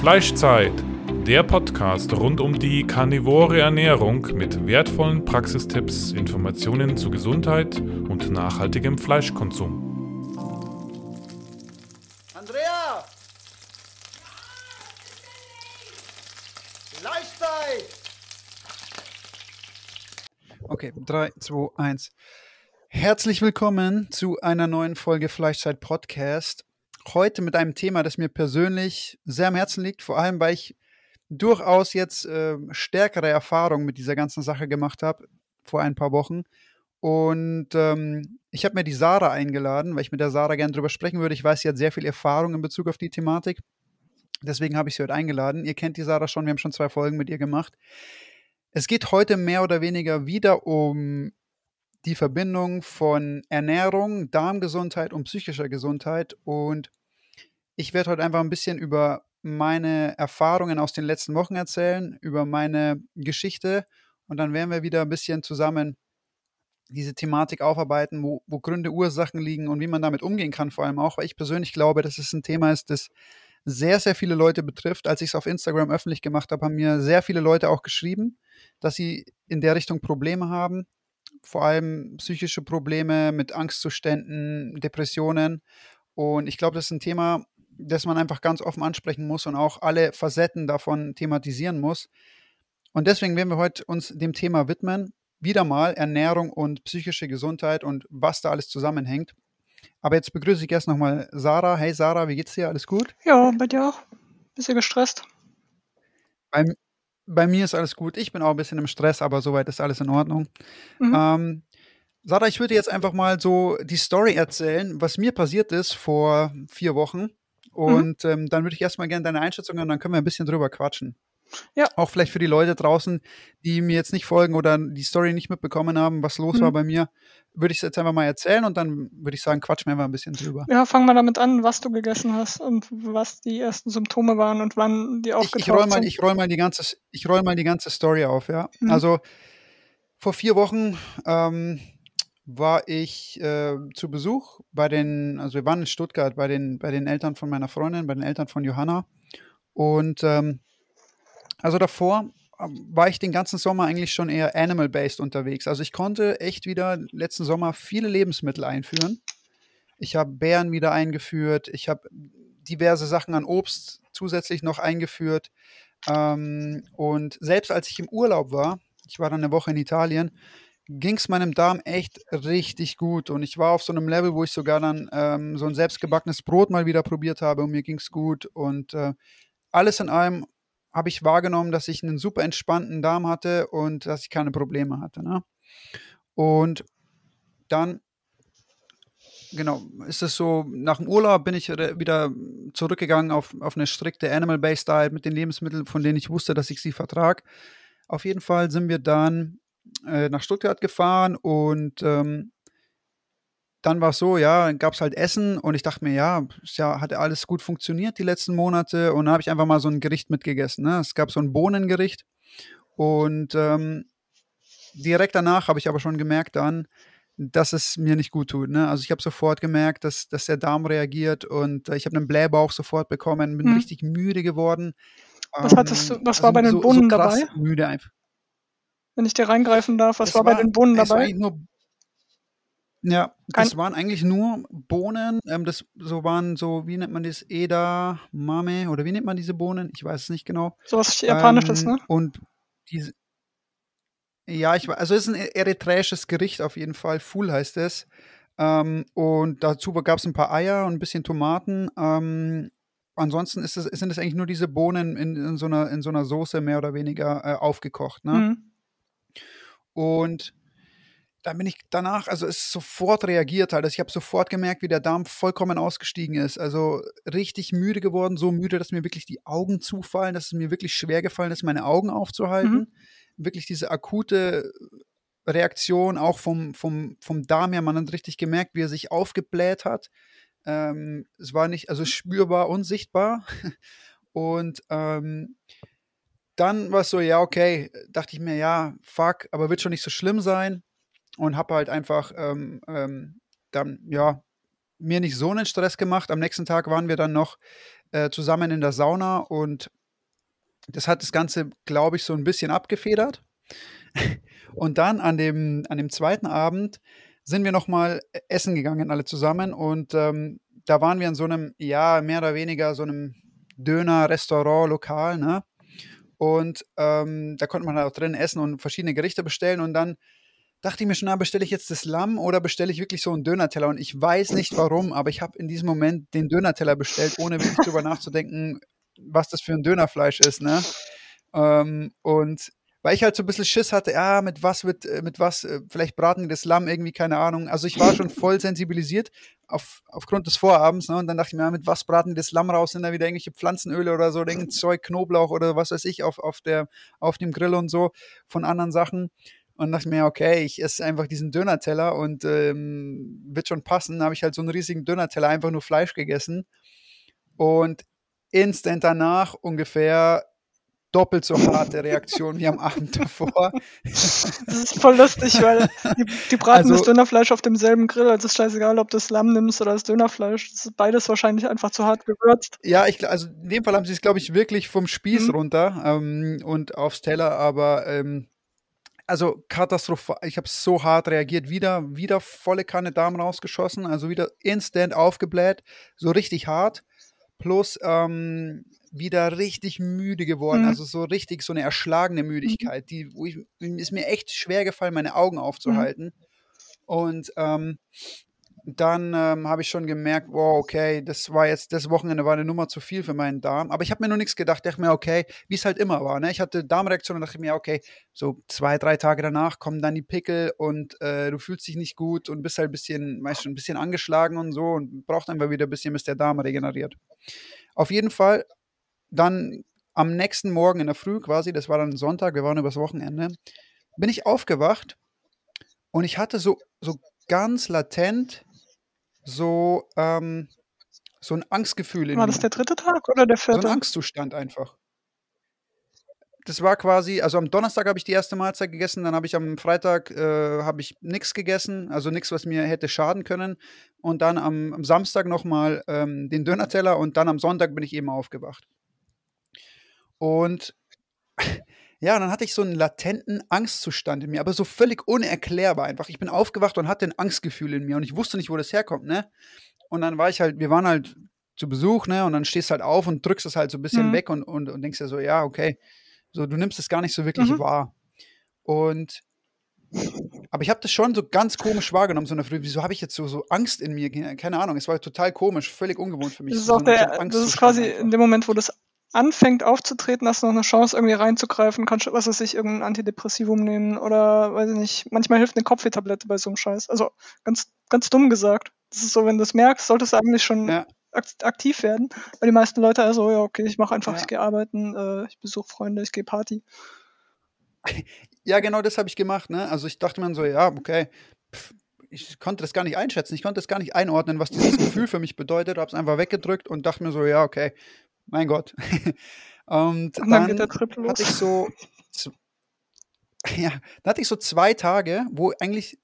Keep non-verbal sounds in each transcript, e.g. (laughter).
Fleischzeit, der Podcast rund um die karnivore Ernährung mit wertvollen Praxistipps, Informationen zu Gesundheit und nachhaltigem Fleischkonsum. Andrea! Fleischzeit! Okay, 3, 2, 1. Herzlich willkommen zu einer neuen Folge Fleischzeit Podcast. Heute mit einem Thema, das mir persönlich sehr am Herzen liegt, vor allem weil ich durchaus jetzt äh, stärkere Erfahrungen mit dieser ganzen Sache gemacht habe vor ein paar Wochen. Und ähm, ich habe mir die Sarah eingeladen, weil ich mit der Sarah gerne drüber sprechen würde. Ich weiß, sie hat sehr viel Erfahrung in Bezug auf die Thematik. Deswegen habe ich sie heute eingeladen. Ihr kennt die Sarah schon, wir haben schon zwei Folgen mit ihr gemacht. Es geht heute mehr oder weniger wieder um die Verbindung von Ernährung, Darmgesundheit und psychischer Gesundheit. Und ich werde heute einfach ein bisschen über meine Erfahrungen aus den letzten Wochen erzählen, über meine Geschichte. Und dann werden wir wieder ein bisschen zusammen diese Thematik aufarbeiten, wo, wo Gründe, Ursachen liegen und wie man damit umgehen kann, vor allem auch, weil ich persönlich glaube, dass es ein Thema ist, das sehr, sehr viele Leute betrifft. Als ich es auf Instagram öffentlich gemacht habe, haben mir sehr viele Leute auch geschrieben, dass sie in der Richtung Probleme haben vor allem psychische Probleme mit Angstzuständen, Depressionen. Und ich glaube, das ist ein Thema, das man einfach ganz offen ansprechen muss und auch alle Facetten davon thematisieren muss. Und deswegen werden wir heute uns dem Thema widmen. Wieder mal Ernährung und psychische Gesundheit und was da alles zusammenhängt. Aber jetzt begrüße ich erst nochmal Sarah. Hey Sarah, wie geht's dir? Alles gut? Ja, bei dir auch. Bisschen gestresst. Bei, bei mir ist alles gut. Ich bin auch ein bisschen im Stress, aber soweit ist alles in Ordnung. Mhm. Ähm, Sarah, ich würde jetzt einfach mal so die Story erzählen, was mir passiert ist vor vier Wochen. Mhm. Und mhm. ähm, dann würde ich erstmal gerne deine Einschätzung und dann können wir ein bisschen drüber quatschen. Ja. Auch vielleicht für die Leute draußen, die mir jetzt nicht folgen oder die Story nicht mitbekommen haben, was los mhm. war bei mir, würde ich es jetzt einfach mal erzählen und dann würde ich sagen, quatschen wir einfach ein bisschen drüber. Ja, fang mal damit an, was du gegessen hast und was die ersten Symptome waren und wann die aufgetaucht ich, ich roll mal, sind. Ich roll mal die ganze, ich roll mal die ganze Story auf, ja. Mhm. Also vor vier Wochen ähm, war ich äh, zu Besuch bei den, also wir waren in Stuttgart bei den, bei den Eltern von meiner Freundin, bei den Eltern von Johanna und ähm, also davor war ich den ganzen Sommer eigentlich schon eher animal-based unterwegs. Also ich konnte echt wieder letzten Sommer viele Lebensmittel einführen. Ich habe Beeren wieder eingeführt. Ich habe diverse Sachen an Obst zusätzlich noch eingeführt. Ähm, und selbst als ich im Urlaub war, ich war dann eine Woche in Italien, ging es meinem Darm echt richtig gut. Und ich war auf so einem Level, wo ich sogar dann ähm, so ein selbstgebackenes Brot mal wieder probiert habe und mir ging es gut. Und äh, alles in allem habe ich wahrgenommen, dass ich einen super entspannten Darm hatte und dass ich keine Probleme hatte. Ne? Und dann, genau, ist es so, nach dem Urlaub bin ich wieder zurückgegangen auf, auf eine strikte Animal-Based Diet mit den Lebensmitteln, von denen ich wusste, dass ich sie vertrage. Auf jeden Fall sind wir dann äh, nach Stuttgart gefahren und ähm, dann war es so, ja, gab es halt Essen und ich dachte mir, ja, ja, hat alles gut funktioniert die letzten Monate und dann habe ich einfach mal so ein Gericht mitgegessen. Ne? Es gab so ein Bohnengericht und ähm, direkt danach habe ich aber schon gemerkt dann, dass es mir nicht gut tut. Ne? Also ich habe sofort gemerkt, dass, dass der Darm reagiert und äh, ich habe einen Blähbauch sofort bekommen, bin hm. richtig müde geworden. Was hattest du, was also war bei den so, Bohnen so dabei? Müde einfach. Wenn ich dir reingreifen darf, was war, war, bei den Bohnen dabei? Es war nur ja, das waren eigentlich nur Bohnen. Ähm, das so waren so, wie nennt man das? Eda, Mame oder wie nennt man diese Bohnen? Ich weiß es nicht genau. So was Japanisches, ähm, ne? Und diese. Ja, ich weiß, also es ist ein eritreisches Gericht auf jeden Fall. Full heißt es. Ähm, und dazu gab es ein paar Eier und ein bisschen Tomaten. Ähm, ansonsten ist es, sind es eigentlich nur diese Bohnen in, in, so, einer, in so einer Soße mehr oder weniger äh, aufgekocht. Ne? Mhm. Und dann bin ich danach, also es sofort reagiert halt. Also ich habe sofort gemerkt, wie der Darm vollkommen ausgestiegen ist. Also richtig müde geworden, so müde, dass mir wirklich die Augen zufallen, dass es mir wirklich schwer gefallen ist, meine Augen aufzuhalten. Mhm. Wirklich diese akute Reaktion auch vom, vom, vom Darm her, man hat richtig gemerkt, wie er sich aufgebläht hat. Ähm, es war nicht, also spürbar und sichtbar. (laughs) Und ähm, dann war es so, ja, okay, dachte ich mir, ja, fuck, aber wird schon nicht so schlimm sein und habe halt einfach ähm, ähm, dann, ja, mir nicht so einen Stress gemacht. Am nächsten Tag waren wir dann noch äh, zusammen in der Sauna und das hat das Ganze, glaube ich, so ein bisschen abgefedert. Und dann an dem, an dem zweiten Abend sind wir nochmal essen gegangen, alle zusammen. Und ähm, da waren wir in so einem, ja, mehr oder weniger so einem Döner-Restaurant-Lokal, ne? Und ähm, da konnte man halt auch drin essen und verschiedene Gerichte bestellen. Und dann dachte ich mir schon, na, bestelle ich jetzt das Lamm oder bestelle ich wirklich so einen Dönerteller? Und ich weiß nicht warum, aber ich habe in diesem Moment den Dönerteller bestellt, ohne wirklich drüber nachzudenken, was das für ein Dönerfleisch ist, ne? Ähm, und weil ich halt so ein bisschen Schiss hatte, ja, mit was wird, äh, mit was, äh, vielleicht braten die das Lamm irgendwie, keine Ahnung. Also ich war schon voll sensibilisiert auf, aufgrund des Vorabends, ne? Und dann dachte ich mir, ja, mit was braten die das Lamm raus? Sind da wieder irgendwelche Pflanzenöle oder so, irgendein Zeug, Knoblauch oder was weiß ich, auf, auf, der, auf dem Grill und so von anderen Sachen. Und dachte mir, okay, ich esse einfach diesen Dönerteller und ähm, wird schon passen. Dann habe ich halt so einen riesigen Dönerteller, einfach nur Fleisch gegessen. Und instant danach ungefähr doppelt so harte Reaktion wie am (laughs) Abend davor. Das ist voll lustig, weil die, die braten also, das Dönerfleisch auf demselben Grill. Also ist scheißegal, ob du das Lamm nimmst oder das Dönerfleisch. Das ist beides wahrscheinlich einfach zu hart gewürzt. Ja, ich, also in dem Fall haben sie es, glaube ich, wirklich vom Spieß mhm. runter ähm, und aufs Teller, aber ähm, also katastrophal. Ich habe so hart reagiert. Wieder, wieder volle Kanne Darm rausgeschossen, also wieder instant aufgebläht, so richtig hart. Plus ähm, wieder richtig müde geworden, mhm. also so richtig so eine erschlagene mhm. Müdigkeit, die wo ich, ist mir echt schwer gefallen, meine Augen mhm. aufzuhalten. Mhm. Und ähm, dann ähm, habe ich schon gemerkt, wow, okay, das war jetzt, das Wochenende war eine Nummer zu viel für meinen Darm. Aber ich habe mir nur nichts gedacht. Dachte mir, okay, wie es halt immer war. Ne? Ich hatte Darmreaktion und dachte mir, okay, so zwei, drei Tage danach kommen dann die Pickel und äh, du fühlst dich nicht gut und bist halt ein bisschen, meist schon ein bisschen angeschlagen und so und braucht einfach wieder ein bisschen, bis der Darm regeneriert. Auf jeden Fall dann am nächsten Morgen in der Früh quasi, das war dann Sonntag, wir waren übers Wochenende, bin ich aufgewacht und ich hatte so, so ganz latent so, ähm, so ein Angstgefühl in War das der dritte Tag oder der vierte? So ein Angstzustand einfach. Das war quasi, also am Donnerstag habe ich die erste Mahlzeit gegessen, dann habe ich am Freitag äh, habe ich nichts gegessen, also nichts, was mir hätte schaden können. Und dann am, am Samstag nochmal ähm, den Dönerteller und dann am Sonntag bin ich eben aufgewacht. Und ja, dann hatte ich so einen latenten Angstzustand in mir, aber so völlig unerklärbar einfach. Ich bin aufgewacht und hatte ein Angstgefühl in mir und ich wusste nicht, wo das herkommt, ne? Und dann war ich halt, wir waren halt zu Besuch, ne? Und dann stehst du halt auf und drückst es halt so ein bisschen mhm. weg und, und, und denkst dir so, ja, okay. So, du nimmst es gar nicht so wirklich mhm. wahr. Und aber ich habe das schon so ganz komisch wahrgenommen, so in der Früh. Wieso habe ich jetzt so, so Angst in mir? Keine Ahnung, es war total komisch, völlig ungewohnt für mich. Das ist, so auch der, das ist quasi in dem Moment, wo das anfängt aufzutreten, hast du noch eine Chance, irgendwie reinzugreifen, kannst du, was weiß ich, irgendein Antidepressivum nehmen oder, weiß ich nicht, manchmal hilft eine Kopfwehtablette bei so einem Scheiß. Also ganz, ganz dumm gesagt. Das ist so, wenn du es merkst, solltest du eigentlich schon ja. aktiv werden. Weil die meisten Leute also, ja, okay, ich mache einfach, ja. ich gehe arbeiten, äh, ich besuche Freunde, ich gehe Party. (laughs) Ja, genau das habe ich gemacht, ne? Also ich dachte mir so, ja, okay, pff, ich konnte das gar nicht einschätzen, ich konnte das gar nicht einordnen, was dieses (laughs) Gefühl für mich bedeutet, habe es einfach weggedrückt und dachte mir so, ja, okay, mein Gott. (laughs) Und dann, dann hatte ich so, (laughs) ja, dann hatte ich so zwei Tage, wo eigentlich,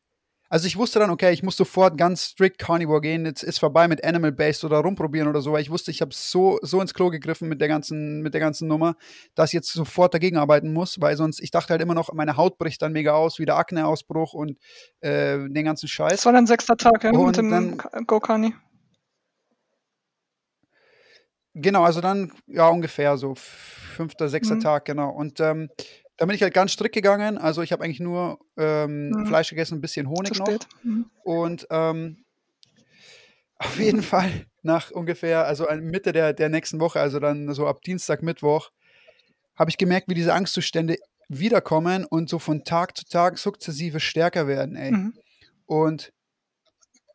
also ich wusste dann, okay, ich muss sofort ganz strict Carnivore gehen, jetzt ist vorbei mit Animal Based oder rumprobieren oder so, weil ich wusste, ich habe so, so ins Klo gegriffen mit der ganzen, mit der ganzen Nummer, dass ich jetzt sofort dagegen arbeiten muss, weil sonst, ich dachte halt immer noch, meine Haut bricht dann mega aus, wieder Akneausbruch und äh, den ganzen Scheiß. Das war dann sechster Tag, ja, und mit dem Go-Kani. Genau, also dann, ja, ungefähr so fünfter, sechster mhm. Tag, genau. Und ähm, da bin ich halt ganz strikt gegangen. Also ich habe eigentlich nur ähm, mhm. Fleisch gegessen, ein bisschen Honig noch. Mhm. Und ähm, (laughs) auf jeden Fall nach ungefähr, also Mitte der, der nächsten Woche, also dann so ab Dienstag, Mittwoch, habe ich gemerkt, wie diese Angstzustände wiederkommen und so von Tag zu Tag sukzessive stärker werden, ey. Mhm. Und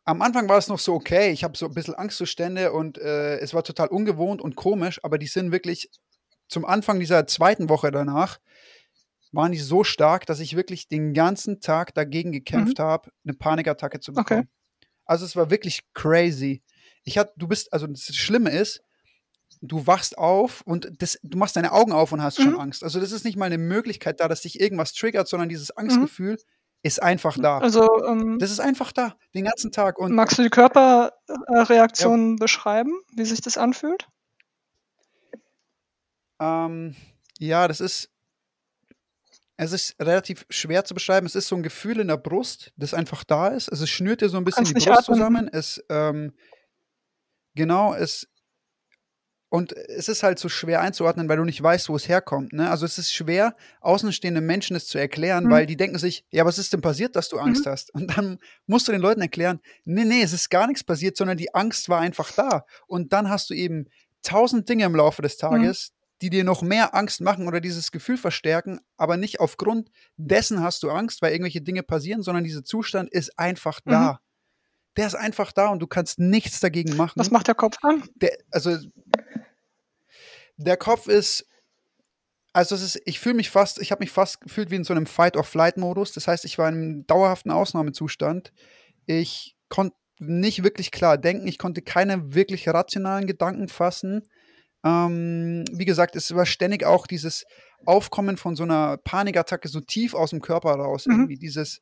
am Anfang war es noch so okay. Ich habe so ein bisschen Angstzustände und äh, es war total ungewohnt und komisch, aber die sind wirklich zum Anfang dieser zweiten Woche danach waren die so stark, dass ich wirklich den ganzen Tag dagegen gekämpft mhm. habe, eine Panikattacke zu bekommen. Okay. Also es war wirklich crazy. Ich hatte, du bist, also das Schlimme ist, du wachst auf und das, du machst deine Augen auf und hast mhm. schon Angst. Also das ist nicht mal eine Möglichkeit da, dass dich irgendwas triggert, sondern dieses mhm. Angstgefühl, mhm ist einfach da. Also, ähm, das ist einfach da, den ganzen Tag. Und magst du die Körperreaktionen ja. beschreiben, wie sich das anfühlt? Ähm, ja, das ist es ist relativ schwer zu beschreiben. Es ist so ein Gefühl in der Brust, das einfach da ist. Also, es schnürt dir so ein bisschen Kannst die Brust atmen. zusammen. Es, ähm genau, es und es ist halt so schwer einzuordnen, weil du nicht weißt, wo es herkommt, ne? Also, es ist schwer, außenstehenden Menschen das zu erklären, Mhm. weil die denken sich: „Ja, was ist denn passiert, dass du Angst Mhm. hast?“ Und dann musst du den Leuten erklären: „Ne, ne, es ist gar nichts passiert, sondern die Angst war einfach da.“ Und dann hast du eben tausend Dinge im Laufe des Mhm. Tages, die dir noch mehr Angst machen oder dieses Gefühl verstärken, aber nicht aufgrund dessen hast du Angst, weil irgendwelche Dinge passieren, sondern dieser Zustand ist einfach Mhm. da. Der ist einfach da und du kannst nichts dagegen Was machen. macht der Kopf dann? Der also der Kopf ist also, es ist ich fühle mich fast ich habe mich fast gefühlt wie in so 'nem Fight-or-Flight-Modus. Das heißt, ich war in 'nem dauerhaften Ausnahmezustand. Ich konnte nicht wirklich klar denken. Ich konnte keine wirklich rationalen Gedanken fassen. Ähm, wie gesagt, es war ständig auch dieses Aufkommen von so 'ner Panikattacke so tief aus'm Körper raus Mhm. irgendwie. Dieses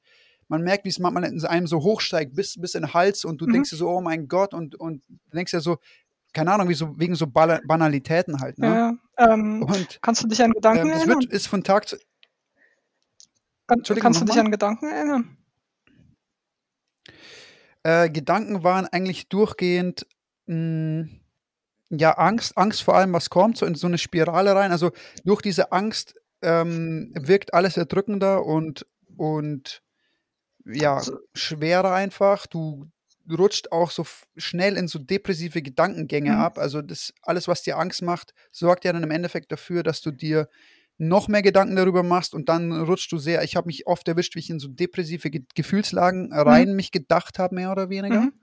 man merkt, wie's manchmal in einem so hochsteigt bis bis in den Hals und du Mhm. denkst dir so: „Oh mein Gott“ und und du denkst dir so keine Ahnung, so wegen so Banalitäten halt, ne? Ja. Ähm, Und, kannst du dich an Gedanken ähm, es erinnern? wird ist von Tag zu Kann kannst du dich mal? an Gedanken erinnern? Äh, Gedanken waren eigentlich durchgehend, hm, ja, Angst Angst vor allem, was kommt, so in so 'ne Spirale rein. Also, durch diese Angst, ähm, wirkt alles erdrückender und und ja, schwerer einfach. Du rutscht auch so schnell in so depressive Gedankengänge Mhm. ab. Also, das alles, was dir Angst macht, sorgt ja dann im Endeffekt dafür, dass du dir noch mehr Gedanken darüber machst und dann rutschst du sehr ich habe mich oft erwischt, wie ich in so depressive Ge Gefühlslagen Mhm. rein mich gedacht habe, mehr oder weniger. Mhm.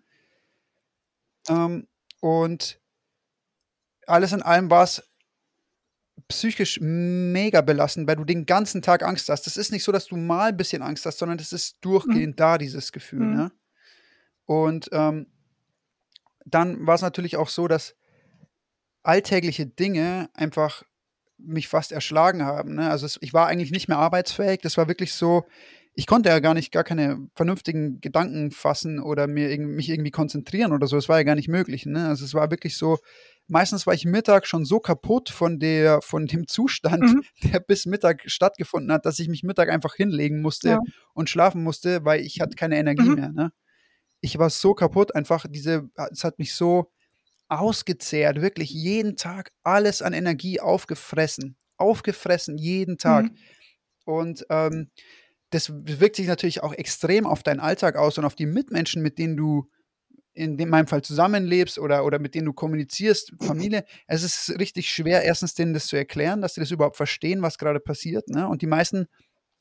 Ähm, und alles in allem war's psychisch mega belastend, weil du den ganzen Tag Angst hast. Das ist nicht so, dass du mal 'n bisschen Angst hast, sondern das ist Mhm. durchgehend da, dieses Gefühl, Mhm. ne? Und, ähm, dann war's natürlich auch so, dass alltägliche Dinge einfach mich fast erschlagen haben, ne? Also, es ich war eigentlich nicht mehr arbeitsfähig. Das war wirklich so ich konnte ja gar nicht gar keine vernünftigen Gedanken fassen oder mir mich irgendwie konzentrieren oder so. Es war ja gar nicht möglich, ne? Also, es war wirklich so meistens war ich mittags schon so kaputt von der von dem Zustand, Mhm. (laughs) der bis Mittag stattgefunden hat, dass ich mich Mittag einfach hinlegen musste Ja. und schlafen musste, weil ich hatte keine Energie Mhm. mehr, ne? Ich war so kaputt einfach, diese es hat mich so ausgezehrt, wirklich jeden Tag alles an Energie aufgefressen. Aufgefressen, jeden Tag. Mhm. Und, ähm, das wirkt sich natürlich auch extrem auf deinen Alltag aus und auf die Mitmenschen, mit denen du in dem meinem Fall zusammenlebst oder oder mit denen du kommunizierst, Familie. Es ist richtig schwer, erstens denen das zu erklären, dass sie das überhaupt verstehen, was grade passiert, ne? Und die meisten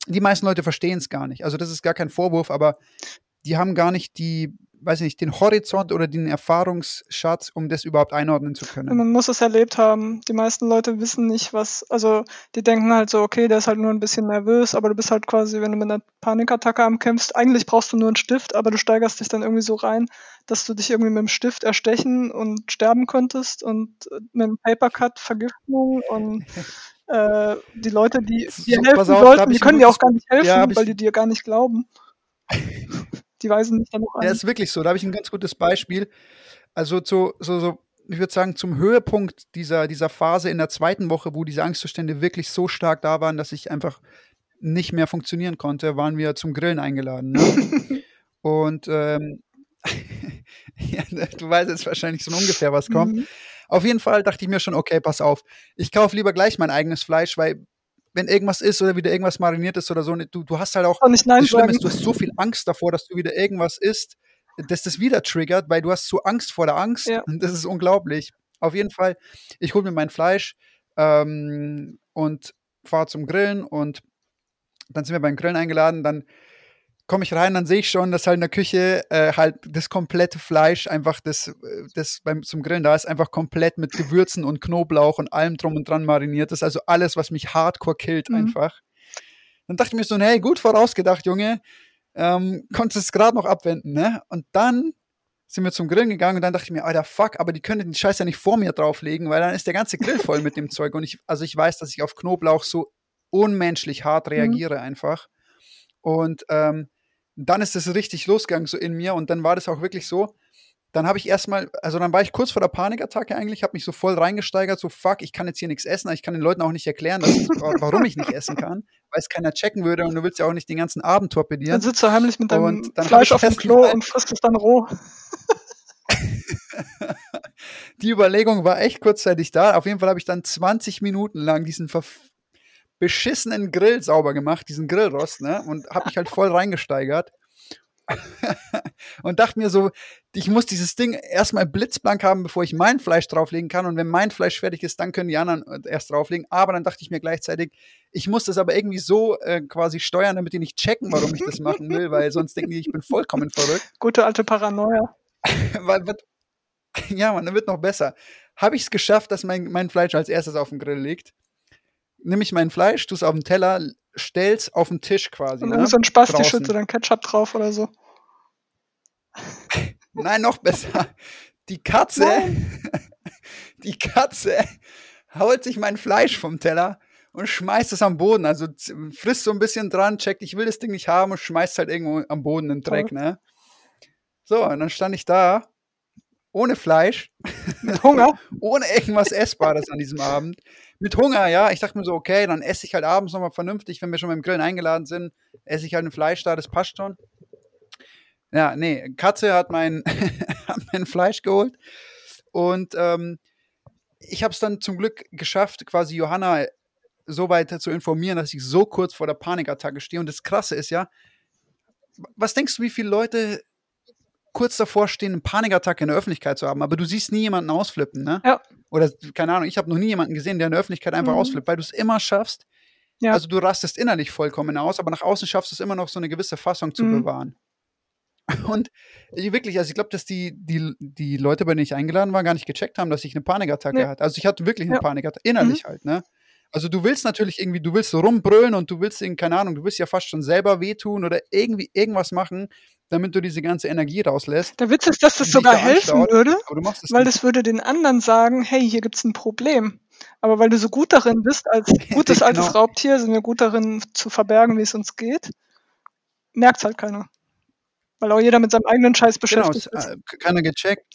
die meisten Leute verstehen's gar nicht. Also, das ist gar kein Vorwurf, aber die haben gar nicht die weiß nicht, den Horizont oder den Erfahrungsschatz, um das überhaupt einordnen zu können. Man muss es erlebt haben. Die meisten Leute wissen nicht, was also, die denken halt so: „Okay, der ist halt nur 'n bisschen nervös“, aber du bist halt quasi, wenn du mit 'ner Panikattacke am kämpfst eigentlich brauchst du nur 'n Stift, aber du steigerst dich dann irgendwie so rein, dass du dich irgendwie mit'm Stift erstechen und sterben könntest und, äh, mit'm Papercut Vergiftung und, (laughs) äh, die Leute, die dir So, helfen auf, sollten, die können dir auch gar nicht helfen, ja, weil die dir gar nicht glauben. (laughs) Die weisen dich dann noch Ja, an. ist wirklich so. Da habe ich 'n ganz gutes Beispiel. Also, zu so so ich würde sagen, zum Höhepunkt dieser dieser Phase in der 2. Woche, wo diese Angstzustände wirklich so stark da waren, dass ich einfach nicht mehr funktionieren konnte, waren wir zum Grillen eingeladen, ne? (laughs) Und, ähm, (laughs) ja, ne, du weißt jetzt wahrscheinlich so ungefähr, was kommt. Mhm. Auf jeden Fall dachte ich mir schon: „Okay, pass auf, ich kaufe lieber gleich mein eigenes Fleisch“, weil wenn irgendwas ist oder wieder irgendwas mariniert ist oder so, ne, du du hast halt auch das Schlimme sagen. ist, du hast so viel Angst davor, dass du wieder irgendwas isst, dass das wieder triggert, weil du hast so Angst vor der Angst Ja. und das ist unglaublich. Auf jeden Fall, ich hole mir mein Fleisch, ähm, und fahre zum Grillen und dann sind wir beim Grillen eingeladen. Dann komme ich rein, dann sehe ich schon, dass halt in der Küche, äh, halt das komplette Fleisch einfach das äh, das beim zum Grillen da ist, einfach komplett mit Gewürzen und Knoblauch und allem drum und dran mariniert ist. Also, alles, was mich hardcore killt Mhm. einfach. Dann dachte ich mir so: „Hey, gut vorausgedacht, Junge. Ähm, konntest es grad noch abwenden“, ne? Und dann sind wir zum Grillen gegangen und dann dachte ich mir: „Alter, fuck, aber die können den Scheiß ja nicht vor mir drauflegen, weil dann ist der ganze Grill voll mit dem Zeug.“ Und ich also, ich weiß, dass ich auf Knoblauch so unmenschlich hart Mhm. reagiere einfach. Und, ähm, dann ist es richtig losgegangen so in mir und dann war das auch wirklich so, dann habe ich erstmal, also dann war ich kurz vor der Panikattacke eigentlich, habe mich so voll reingesteigert, so fuck, ich kann jetzt hier nichts essen, ich kann den Leuten auch nicht erklären, ich, warum ich nicht essen kann, weil es keiner checken würde und du willst ja auch nicht den ganzen Abend torpedieren. Dann sitzt du heimlich mit deinem Und dann hab Fleisch auf dem Klo und frisst es dann roh. (laughs) Die Überlegung war echt kurzzeitig da. Auf jeden Fall habe ich dann 20 Minuten lang diesen verf- beschissenen Grill sauber gemacht, diesen Grillrost, ne? Und habe mich halt voll reingesteigert. (laughs) und dachte mir so, ich muss dieses Ding erstmal blitzblank haben, bevor ich mein Fleisch drauflegen kann. Und wenn mein Fleisch fertig ist, dann können die anderen äh, erst drauflegen. Aber dann dachte ich mir gleichzeitig, ich muss das aber irgendwie so äh, quasi steuern, damit die nicht checken, warum ich das machen will, weil sonst denken die, ich bin vollkommen verrückt. Gute alte Paranoia. (laughs) Weil, wird, ja, man, dann wird noch besser. Habe ich es geschafft, dass mein, mein Fleisch als erstes auf dem Grill liegt? Nimm ich mein Fleisch, tu es auf den Teller, stell's auf den Tisch quasi. Und Ne? irgend so ein Spaß, die Draußen. schüttet dann Ketchup drauf oder so. (laughs) Nein, noch besser. Die Katze, (laughs) die Katze haut sich mein Fleisch vom Teller und schmeißt es am Boden. Also frisst so ein bisschen dran, checkt, ich will das Ding nicht haben und schmeißt halt irgendwo am Boden den Dreck, ne? So, und dann stand ich da, ohne Fleisch, Mit Hunger. (laughs) ohne irgendwas Essbares an diesem Abend. Mit Hunger, ja. Ich dachte mir so, okay, dann esse ich halt abends nochmal vernünftig, wenn wir schon beim Grillen eingeladen sind, esse ich halt ein Fleisch da, das passt schon. Ja, nee, Katze hat mein, (laughs) hat mein Fleisch geholt und ähm, ich habe es dann zum Glück geschafft, quasi Johanna so weit zu informieren, dass ich so kurz vor der Panikattacke stehe. Und das Krasse ist ja, was denkst du, wie viele Leute kurz davor stehen, eine Panikattacke in der Öffentlichkeit zu haben, aber du siehst nie jemanden ausflippen, ne? Ja. Oder keine Ahnung, ich habe noch nie jemanden gesehen, der in der Öffentlichkeit einfach Mhm. ausflippt, weil du es immer schaffst. Ja. Also du rastest innerlich vollkommen aus, aber nach außen schaffst du es immer noch so eine gewisse Fassung zu Mhm. bewahren. (laughs) Und ich- wirklich, also ich glaube, dass die, die, die Leute, bei denen ich eingeladen war, gar nicht gecheckt haben, dass ich eine Panikattacke Nee. hatte. Also ich hatte wirklich eine Ja. Mhm. Panikattacke, innerlich halt, ne? Also du willst natürlich irgendwie, du willst so rumbrüllen und du willst irgendwie, keine Ahnung, du willst ja fast schon selber wehtun oder irgendwie irgendwas machen, damit du diese ganze Energie rauslässt. Der Witz ist, dass das sogar da helfen anschaut. würde, es weil nicht. das würde den anderen sagen, hey, hier gibt's ein Problem. Aber weil du so gut darin bist, als (laughs) gutes altes Genau. Raubtier, sind wir gut darin zu verbergen, wie es uns geht, merkt's halt keiner. Weil auch jeder mit seinem eigenen Scheiß Genau, beschäftigt es, ist. äh, keiner gecheckt.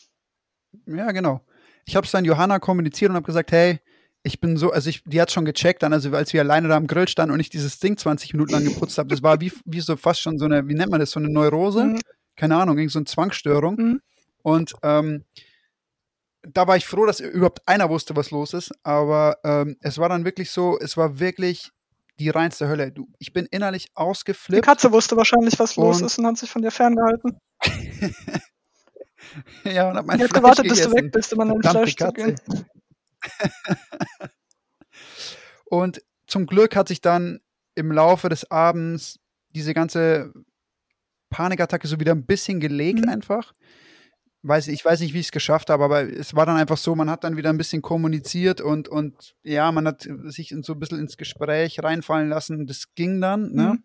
Ja, genau. Ich habe es dann Johanna kommuniziert und habe gesagt, hey, ich bin so, also ich, die hat schon gecheckt dann, also als wir alleine da am Grill standen und ich dieses Ding 20 Minuten lang geputzt habe, das war wie, wie so fast schon so eine, wie nennt man das, so eine Neurose? Mhm. Keine Ahnung, irgend so eine Zwangsstörung. Mhm. Und ähm, da war ich froh, dass überhaupt einer wusste, was los ist. Aber ähm, es war dann wirklich so, es war wirklich die reinste Hölle. Du, ich bin innerlich Die ausgeflippt. Katze wusste wahrscheinlich, was los ist und hat sich von dir ferngehalten. (laughs) ja, und hab mein Die hat Fleisch gewartet, bis du gegessen. weg bist, um an dein Fleisch zu gehen. (laughs) Und zum Glück hat sich dann im Laufe des Abends diese ganze Panikattacke so wieder ein bisschen gelegt Mhm. einfach. Weiß, ich weiß nicht, wie ich es geschafft habe, aber es war dann einfach so, man hat dann wieder ein bisschen kommuniziert und, und ja, man hat sich so ein bisschen ins Gespräch reinfallen lassen. Das ging dann. Ne? Mhm.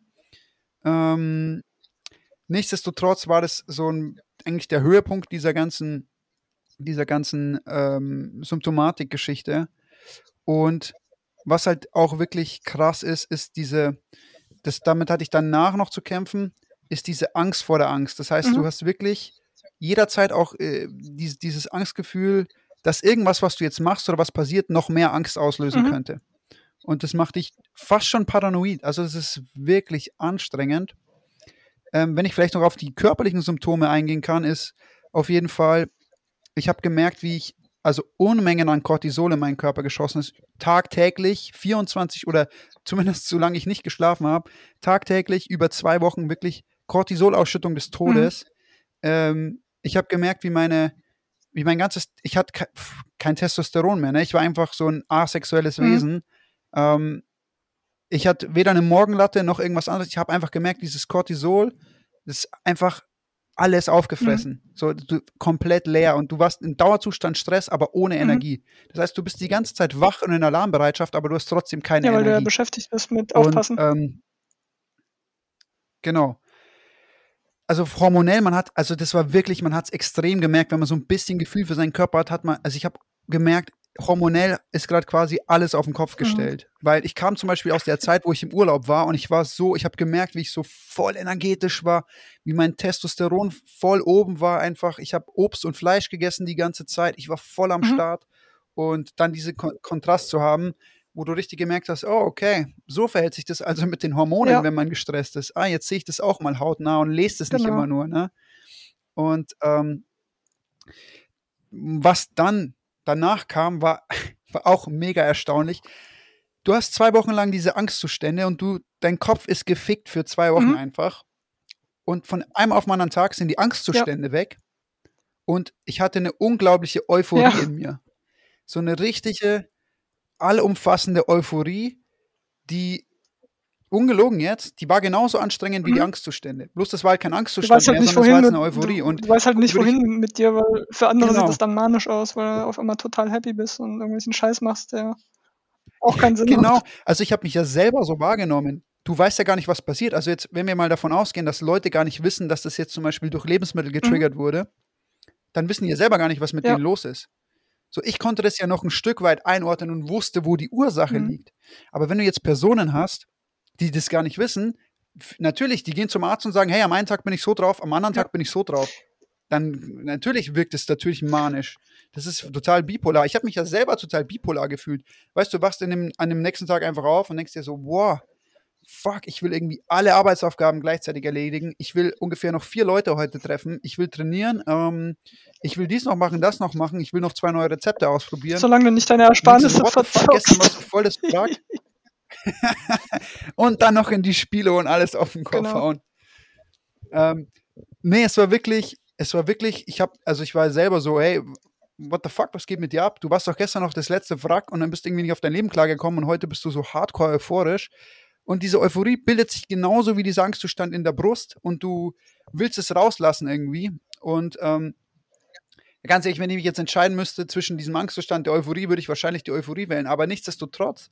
Ähm, nichtsdestotrotz war das so ein, eigentlich der Höhepunkt dieser ganzen, dieser ganzen ähm, Symptomatik-Geschichte. Und was halt auch wirklich krass ist, ist diese, das, damit hatte ich danach noch zu kämpfen, ist diese Angst vor der Angst. Das heißt, Mhm. du hast wirklich jederzeit auch äh, dieses, dieses Angstgefühl, dass irgendwas, was du jetzt machst oder was passiert, noch mehr Angst auslösen Mhm. könnte. Und das macht dich fast schon paranoid. Also es ist wirklich anstrengend. Ähm, wenn ich vielleicht noch auf die körperlichen Symptome eingehen kann, ist auf jeden Fall, ich habe gemerkt, wie ich, also Unmengen an Cortisol in meinen Körper geschossen ist, tagtäglich, 24 oder zumindest (laughs) solange ich nicht geschlafen habe, tagtäglich über zwei Wochen wirklich Cortisolausschüttung des Todes. Ähm, ich habe gemerkt, wie meine, wie mein ganzes, ich hatte ke kein Testosteron mehr, ne? Ich war einfach so ein asexuelles Mhm. Wesen. Ähm, ich hatte weder eine Morgenlatte noch irgendwas anderes. Ich habe einfach gemerkt, dieses Cortisol, das ist einfach alles aufgefressen. So du, komplett leer. Und du warst in Dauerzustand Stress, aber ohne Mhm. Energie. Das heißt, du bist die ganze Zeit wach und in Alarmbereitschaft, aber du hast trotzdem keine Ja, weil du ja Energie. beschäftigt bist mit Und, Aufpassen. ähm, genau. Also hormonell, man hat, also das war wirklich, man hat es extrem gemerkt, wenn man so ein bisschen Gefühl für seinen Körper hat, hat man, also ich habe gemerkt, hormonell ist gerade quasi alles auf den Kopf Mhm. gestellt. Weil ich kam zum Beispiel aus der Zeit, wo ich im Urlaub war und ich war so, ich habe gemerkt, wie ich so voll energetisch war, wie mein Testosteron voll oben war einfach. Ich habe Obst und Fleisch gegessen die ganze Zeit. Ich war voll am Mhm. Start. Und dann diesen Kon Kontrast zu haben, wo du richtig gemerkt hast, oh, okay, so verhält sich das also mit den Hormonen, Ja. wenn man gestresst ist. Ah, jetzt sehe ich das auch mal hautnah und lese das nicht Genau. immer nur, ne? Und ähm, was dann danach kam, war, (laughs) war auch mega erstaunlich. Du hast zwei Wochen lang diese Angstzustände und du, dein Kopf ist gefickt für zwei Wochen Mhm. einfach. Und von einem auf den anderen Tag sind die Angstzustände weg. Und ich hatte eine unglaubliche Euphorie Ja. in mir. So eine richtige, allumfassende Euphorie, die ungelogen jetzt, die war genauso anstrengend wie die Mhm. Angstzustände. Bloß das war halt kein Angstzustand halt mehr, nicht, sondern es war wohin mit, eine Euphorie. du, Und du weißt halt nicht, würde ich- wohin mit dir, weil für andere Genau. sieht das dann manisch aus, weil du auf einmal total happy bist und irgendwelchen Scheiß machst, der auch keinen Sinn Genau, macht. also ich habe mich ja selber so wahrgenommen. Du weißt ja gar nicht, was passiert. Also jetzt, wenn wir mal davon ausgehen, dass Leute gar nicht wissen, dass das jetzt zum Beispiel durch Lebensmittel getriggert wurde, dann wissen die ja selber gar nicht, was mit Mhm. Ja. denen los ist. So, ich konnte das ja noch ein Stück weit einordnen und wusste, wo die Ursache Mhm. liegt. Aber wenn du jetzt Personen hast, die das gar nicht wissen, natürlich, die gehen zum Arzt und sagen, hey, am einen Tag bin ich so drauf, am anderen Ja. Tag bin ich so drauf. Dann natürlich wirkt es natürlich manisch. Das ist total bipolar. Ich habe mich ja selber total bipolar gefühlt. Weißt du, wachst dem, an dem nächsten Tag einfach auf und denkst dir so, wow, fuck, ich will irgendwie alle Arbeitsaufgaben gleichzeitig erledigen. Ich will ungefähr noch vier Leute heute treffen. Ich will trainieren. Ähm, ich will dies noch machen, das noch machen. Ich will noch zwei neue Rezepte ausprobieren. Solange du nicht deine Ersparnisse so, the fuck, gestern warst verzockst. du voll das Plug. (laughs) (laughs) und dann noch in die Spiele und alles auf den Kopf Genau. hauen. Ähm, nee, es war wirklich, es war wirklich, ich habe, also ich war selber so, hey, what the fuck, was geht mit dir ab? Du warst doch gestern noch das letzte Wrack und dann bist du irgendwie nicht auf dein Leben klargekommen und heute bist du so hardcore euphorisch. Und diese Euphorie bildet sich genauso wie dieser Angstzustand in der Brust und du willst es rauslassen irgendwie. Und ähm, ganz ehrlich, wenn ich mich jetzt entscheiden müsste zwischen diesem Angstzustand der Euphorie, würde ich wahrscheinlich die Euphorie wählen. Aber nichtsdestotrotz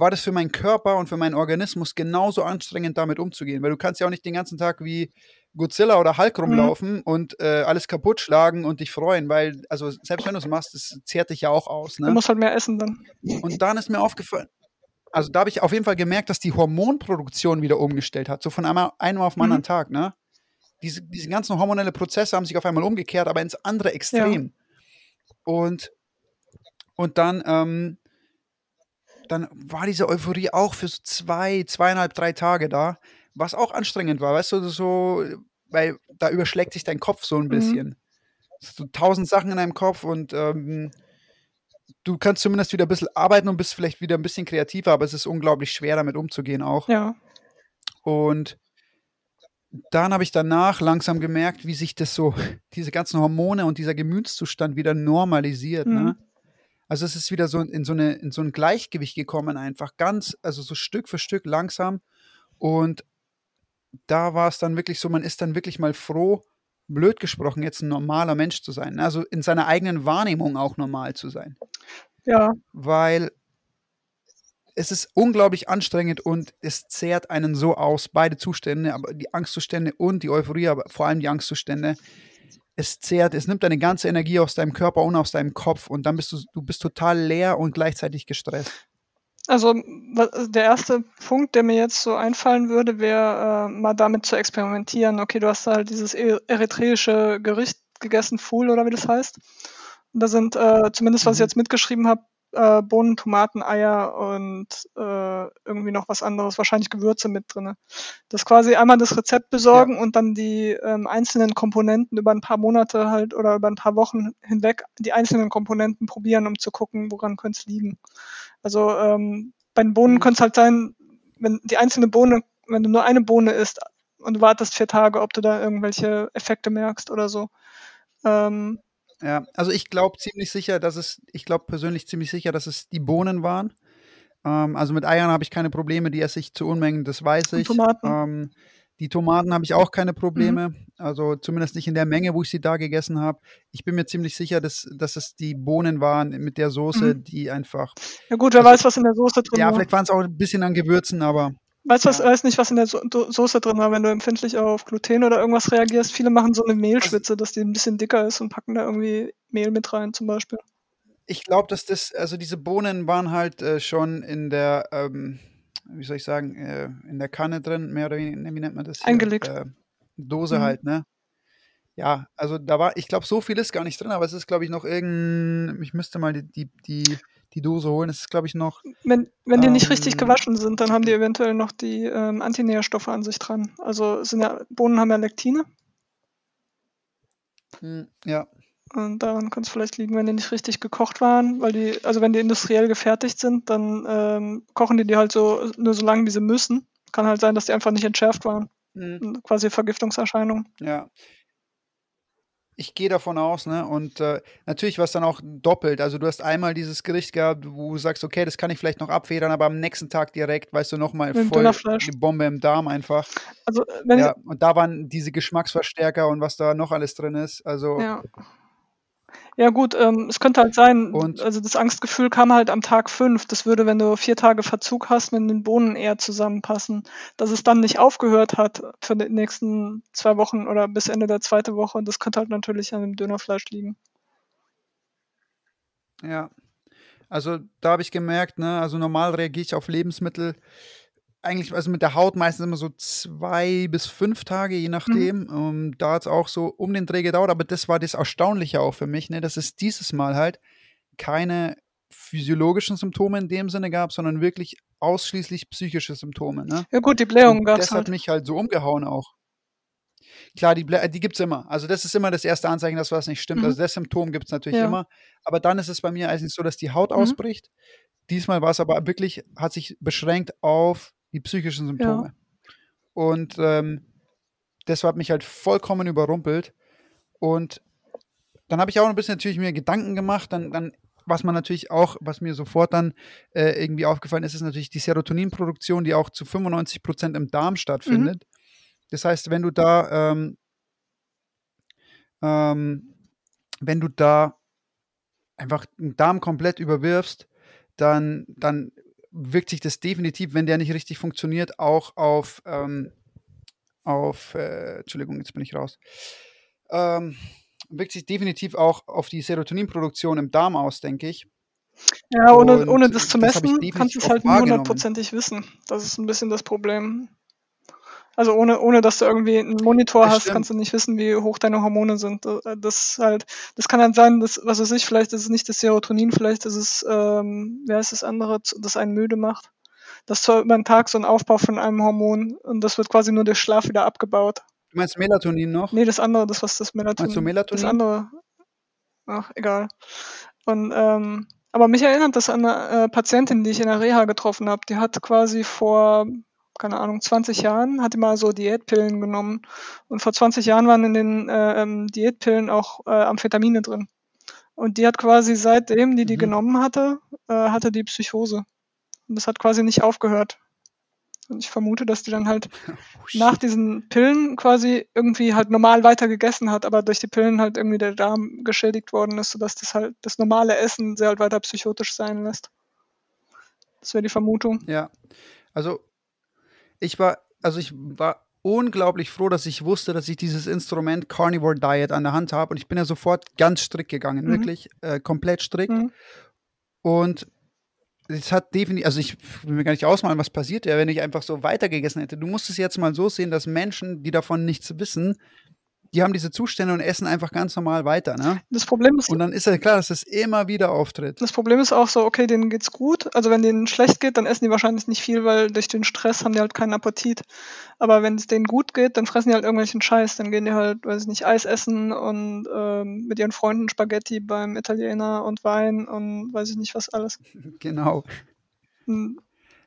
war das für meinen Körper und für meinen Organismus genauso anstrengend, damit umzugehen. Weil du kannst ja auch nicht den ganzen Tag wie Godzilla oder Hulk rumlaufen und äh, alles kaputt schlagen und dich freuen, weil, also selbst wenn du es machst, das zehrt dich ja auch aus. Du Ne? musst halt mehr essen dann. Und dann ist mir aufgefallen, also da habe ich auf jeden Fall gemerkt, dass die Hormonproduktion wieder umgestellt hat, so von einmal, einem auf den Mhm. anderen Tag, ne? Diese, diese ganzen hormonelle Prozesse haben sich auf einmal umgekehrt, aber ins andere Extrem. Und, und dann, ähm, dann war diese Euphorie auch für so zwei, zweieinhalb, drei Tage da, was auch anstrengend war, weißt du, so, weil da überschlägt sich dein Kopf so ein Mhm. bisschen. So tausend Sachen in deinem Kopf und ähm, du kannst zumindest wieder ein bisschen arbeiten und bist vielleicht wieder ein bisschen kreativer, aber es ist unglaublich schwer, damit umzugehen auch. Ja. Und dann habe ich danach langsam gemerkt, wie sich das so, (laughs) diese ganzen Hormone und dieser Gemütszustand wieder normalisiert. Mhm. Ne? Also es ist wieder so in so, eine, in so ein Gleichgewicht gekommen, einfach ganz, also so Stück für Stück langsam. Und da war es dann wirklich so, man ist dann wirklich mal froh, blöd gesprochen, jetzt ein normaler Mensch zu sein. Also in seiner eigenen Wahrnehmung auch normal zu sein Ja. weil es ist unglaublich anstrengend und es zehrt einen so aus, beide Zustände, aber die Angstzustände und die Euphorie, aber vor allem die Angstzustände. Es zehrt, es nimmt deine ganze Energie aus deinem Körper und aus deinem Kopf und dann bist du, du bist total leer und gleichzeitig gestresst. Also der erste Punkt, der mir jetzt so einfallen würde, wäre äh, mal damit zu experimentieren. Okay, du hast halt dieses e- eritreische Gericht gegessen, Fool oder wie das heißt. Und da sind äh, zumindest, was ich Mhm. jetzt mitgeschrieben habe, äh, Bohnen, Tomaten, Eier und äh, irgendwie noch was anderes, wahrscheinlich Gewürze mit drin. Das quasi einmal das Rezept besorgen und dann die ähm, einzelnen Komponenten über ein paar Monate halt oder über ein paar Wochen hinweg die einzelnen Komponenten probieren, um zu gucken, woran könnte es liegen. Also ähm, bei den Bohnen Mhm. könnte es halt sein, wenn die einzelne Bohne, wenn du nur eine Bohne isst und du wartest vier Tage, ob du da irgendwelche Effekte merkst oder so. Ähm, Ja, also ich glaube ziemlich sicher, dass es, ich glaube persönlich ziemlich sicher, dass es die Bohnen waren. Ähm, also mit Eiern habe ich keine Probleme, die esse ich zu Unmengen, das weiß Und ich. Tomaten. Ähm, die Tomaten habe ich auch keine Probleme, also zumindest nicht in der Menge, wo ich sie da gegessen habe. Ich bin mir ziemlich sicher, dass, dass es die Bohnen waren mit der Soße, Mhm. die einfach, ja gut, wer also- weiß, was in der Soße drin ja, war. vielleicht waren es auch ein bisschen an Gewürzen, aber Weiß, was, ja. weiß nicht, was in der so Do- Soße drin war, wenn du empfindlich auf Gluten oder irgendwas reagierst. Viele machen so eine Also Mehlschwitze, dass die ein bisschen dicker ist und packen da irgendwie Mehl mit rein zum Beispiel. Ich glaube, dass das, also diese Bohnen waren halt äh, schon in der, ähm, wie soll ich sagen, äh, in der Kanne drin, mehr oder weniger, wie nennt man das? Hier? Eingelegt. Äh, Dose Mhm. halt, ne? Ja, also da war, ich glaube, so viel ist gar nicht drin, aber es ist, glaube ich, noch irgendein, ich müsste mal die, die, die, die Dose holen. Es ist, glaube ich, noch, Wenn, wenn die nicht richtig Ähm, gewaschen sind, dann haben die eventuell noch die ähm, Antinährstoffe an sich dran. Also sind ja, Bohnen haben ja Lektine hm, ja, und daran kann es vielleicht liegen, wenn die nicht richtig gekocht waren, weil die, also wenn die industriell gefertigt sind, dann ähm, kochen die die halt so nur so lange, wie sie müssen. Kann halt sein, dass die einfach nicht entschärft waren. hm, Quasi Vergiftungserscheinungen. ja. Ich gehe davon aus, ne? Und äh, natürlich war es dann auch doppelt. Also du hast einmal dieses Gericht gehabt, wo du sagst, okay, das kann ich vielleicht noch abfedern, aber am nächsten Tag direkt, weißt du, nochmal voll die Bombe im Darm einfach. Also wenn Ja, und da waren diese Geschmacksverstärker und was da noch alles drin ist. Also, Ja. Ja gut, ähm, es könnte halt sein, Und- also das Angstgefühl kam halt am Tag fünf. Das würde, wenn du vier Tage Verzug hast, mit den Bohnen eher zusammenpassen. Dass es dann nicht aufgehört hat für die nächsten zwei Wochen oder bis Ende der zweiten Woche, das könnte halt natürlich an dem Dönerfleisch liegen. ja. Also da habe ich gemerkt, ne, also normal reagiere ich auf Lebensmittel eigentlich, also mit der Haut meistens immer so zwei bis fünf Tage, je nachdem. Ähm, da hat es auch so um den Dreh gedauert, aber das war das Erstaunliche auch für mich, ne, dass es dieses Mal halt keine physiologischen Symptome in dem Sinne gab, sondern wirklich ausschließlich psychische Symptome. Ne? Ja gut, die Blähungen Und gab das es hat halt. mich halt so umgehauen auch. Klar, die, Blä die gibt es immer. Also das ist immer das erste Anzeichen, dass was nicht stimmt. Mhm. Also das Symptom gibt es natürlich Ja. immer. Aber dann ist es bei mir eigentlich so, dass die Haut Mhm. ausbricht. Diesmal war es aber wirklich, hat sich beschränkt auf die psychischen Symptome. Und ähm, das hat mich halt vollkommen überrumpelt. Und dann habe ich auch ein bisschen natürlich mir Gedanken gemacht. Dann, dann, was man natürlich auch, was mir sofort dann äh, irgendwie aufgefallen ist, ist natürlich die Serotoninproduktion, die auch zu 95 Prozent im Darm stattfindet. Das heißt, wenn du da, ähm, ähm, wenn du da einfach den Darm komplett überwirfst, dann, dann wirkt sich das definitiv, wenn der nicht richtig funktioniert, auch auf, ähm, auf, äh, Entschuldigung, jetzt bin ich raus, ähm, wirkt sich definitiv auch auf die Serotoninproduktion im Darm aus, denke ich. Ja, ohne, Und ohne das zu das messen, definitiv kannst du es halt nie wahrgenommen. hundertprozentig wissen. Das ist ein bisschen das Problem. Also ohne, ohne dass du irgendwie einen Monitor Das hast, stimmt. kannst du nicht wissen, wie hoch deine Hormone sind. Äh, Das halt, das kann dann sein, dass, was weiß ich, vielleicht ist es nicht das Serotonin, vielleicht ist es, ähm, wer ist das andere, das einen müde macht. Das ist über den Tag so ein Aufbau von einem Hormon und das wird quasi nur durch Schlaf wieder abgebaut. Du meinst Melatonin noch? Nee, das andere, das was das Melatonin. Meinst du Melatonin? Das andere. Ach, egal. Und ähm, aber mich erinnert das an eine äh, Patientin, die ich in der Reha getroffen habe. Die hat quasi vor, keine Ahnung, 20 Jahren, hat die mal so Diätpillen genommen. Und vor 20 Jahren waren in den äh, ähm, Diätpillen auch äh, Amphetamine drin. Und die hat quasi seitdem, die die Mhm. genommen hatte, äh, hatte die Psychose. Und das hat quasi nicht aufgehört. Und ich vermute, dass die dann halt (laughs) nach diesen Pillen quasi irgendwie halt normal weiter gegessen hat, aber durch die Pillen halt irgendwie der Darm geschädigt worden ist, sodass das halt das normale Essen sie halt weiter psychotisch sein lässt. Das wäre die Vermutung. Ja, also ich war, also ich war unglaublich froh, dass ich wusste, dass ich dieses Instrument Carnivore Diet an der Hand habe und ich bin ja sofort ganz strikt gegangen, Mhm. wirklich äh, komplett strikt Mhm. und es hat definitiv, also ich will mir gar nicht ausmalen, was passiert wäre, wenn ich einfach so weitergegessen hätte. Du musst es jetzt mal so sehen, dass Menschen, die davon nichts wissen, die haben diese Zustände und essen einfach ganz normal weiter, ne? Das Problem ist, Und dann ist ja klar, dass das immer wieder auftritt. das Problem ist auch so, okay, denen geht's gut. Also wenn denen schlecht geht, dann essen die wahrscheinlich nicht viel, weil durch den Stress haben die halt keinen Appetit. Aber wenn es denen gut geht, dann fressen die halt irgendwelchen Scheiß. Dann gehen die halt, weiß ich nicht, Eis essen und ähm, mit ihren Freunden Spaghetti beim Italiener und Wein und weiß ich nicht was alles. (laughs) Genau. Und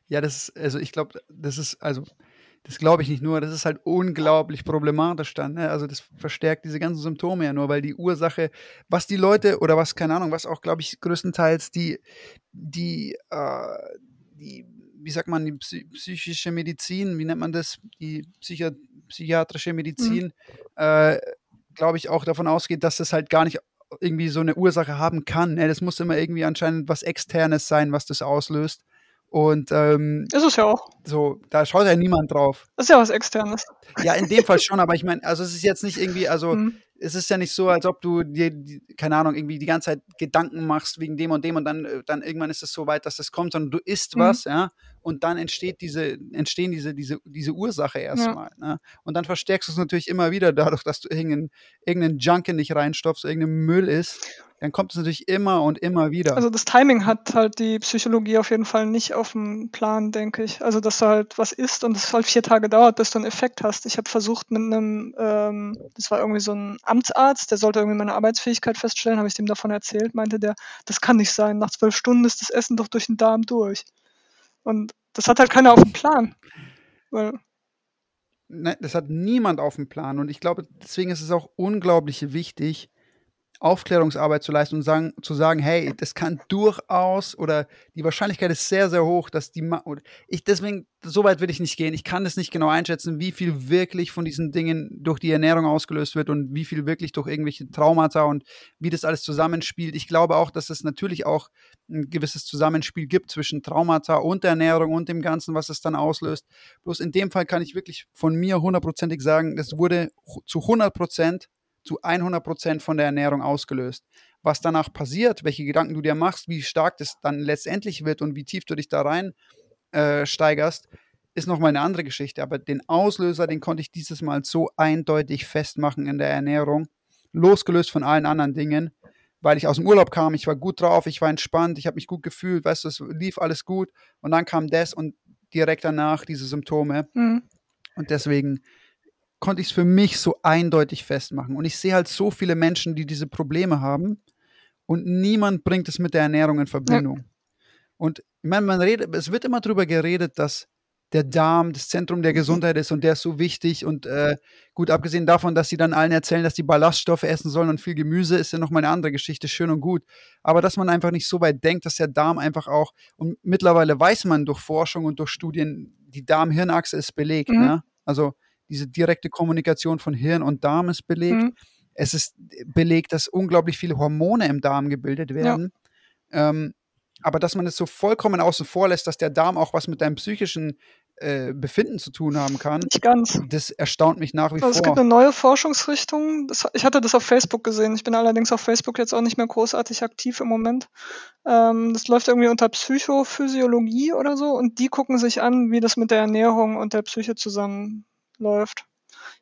Ja, das ist, also ich glaube, das ist, also, das glaube ich nicht nur, das ist halt unglaublich problematisch dann. Ne? Also das verstärkt diese ganzen Symptome ja nur, weil die Ursache, was die Leute oder was, keine Ahnung, was auch, glaube ich, größtenteils die, die, äh, die, wie sagt man, die psy psychische Medizin, wie nennt man das, die Psychi psychiatrische Medizin, äh, glaube ich, auch davon ausgeht, dass das halt gar nicht irgendwie so eine Ursache haben kann. Ne? Das muss immer irgendwie anscheinend was Externes sein, was das auslöst. Und ähm, ist es ja auch. so, da schaut ja niemand drauf. Das ist ja was Externes. Ja, in dem Fall schon, aber ich meine, also es ist jetzt nicht irgendwie, also Mhm. es ist ja nicht so, als ob du dir, keine Ahnung, irgendwie die ganze Zeit Gedanken machst wegen dem und dem und dann, äh, dann irgendwann ist es so weit, dass das kommt, sondern du isst Mhm. was, ja, und dann entsteht diese, entstehen diese, diese, diese Ursache erstmal. Ne? Und dann verstärkst du es natürlich immer wieder dadurch, dass du irgendeinen, irgendeinen Junk in dich reinstopfst, irgendeinen Müll isst, dann kommt es natürlich immer und immer wieder. Also das Timing hat halt die Psychologie auf jeden Fall nicht auf dem Plan, denke ich. Also dass du halt was isst und es halt vier Tage dauert, bis du einen Effekt hast. Ich habe versucht mit einem, ähm, das war irgendwie so ein Amtsarzt, der sollte irgendwie meine Arbeitsfähigkeit feststellen, habe ich dem davon erzählt, meinte der, das kann nicht sein, nach zwölf Stunden ist das Essen doch durch den Darm durch. Und das hat halt keiner auf dem Plan. Weil, Ne, das hat niemand auf dem Plan. Und ich glaube, deswegen ist es auch unglaublich wichtig, Aufklärungsarbeit zu leisten und sagen, zu sagen, hey, das kann durchaus oder die Wahrscheinlichkeit ist sehr, sehr hoch, dass die Ma ich deswegen, so weit will ich nicht gehen. Ich kann das nicht genau einschätzen, wie viel wirklich von diesen Dingen durch die Ernährung ausgelöst wird und wie viel wirklich durch irgendwelche Traumata und wie das alles zusammenspielt. Ich glaube auch, dass es natürlich auch ein gewisses Zusammenspiel gibt zwischen Traumata und Ernährung und dem Ganzen, was es dann auslöst. Bloß in dem Fall kann ich wirklich von mir hundertprozentig sagen, es wurde zu 100 Prozent zu 100 Prozent von der Ernährung ausgelöst. Was danach passiert, welche Gedanken du dir machst, wie stark das dann letztendlich wird und wie tief du dich da rein äh, steigerst, ist nochmal eine andere Geschichte. Aber den Auslöser, den konnte ich dieses Mal so eindeutig festmachen in der Ernährung, losgelöst von allen anderen Dingen, weil ich aus dem Urlaub kam, ich war gut drauf, ich war entspannt, ich habe mich gut gefühlt, weißt du, es lief alles gut und dann kam das und direkt danach diese Symptome. mhm. Und deswegen konnte ich es für mich so eindeutig festmachen. Und ich sehe halt so viele Menschen, die diese Probleme haben und niemand bringt es mit der Ernährung in Verbindung. Und ich meine, man redet, es wird immer darüber geredet, dass der Darm das Zentrum der Gesundheit ist und der ist so wichtig und äh, gut, abgesehen davon, dass sie dann allen erzählen, dass die Ballaststoffe essen sollen und viel Gemüse, ist ja nochmal eine andere Geschichte, schön und gut. Aber dass man einfach nicht so weit denkt, dass der Darm einfach auch, und mittlerweile weiß man durch Forschung und durch Studien, die Darm-Hirn-Achse ist belegt. Mhm. Ne? Also diese direkte Kommunikation von Hirn und Darm ist belegt. Mhm. Es ist belegt, dass unglaublich viele Hormone im Darm gebildet werden. Ähm, aber dass man es so vollkommen außen vor lässt, dass der Darm auch was mit deinem psychischen äh, Befinden zu tun haben kann, Nicht ganz. das erstaunt mich nach wie Also es gibt vor. eine neue Forschungsrichtung. Das, ich hatte das auf Facebook gesehen. Ich bin allerdings auf Facebook jetzt auch nicht mehr großartig aktiv im Moment. Ähm, das läuft irgendwie unter Psychophysiologie oder so und die gucken sich an, wie das mit der Ernährung und der Psyche zusammenläuft.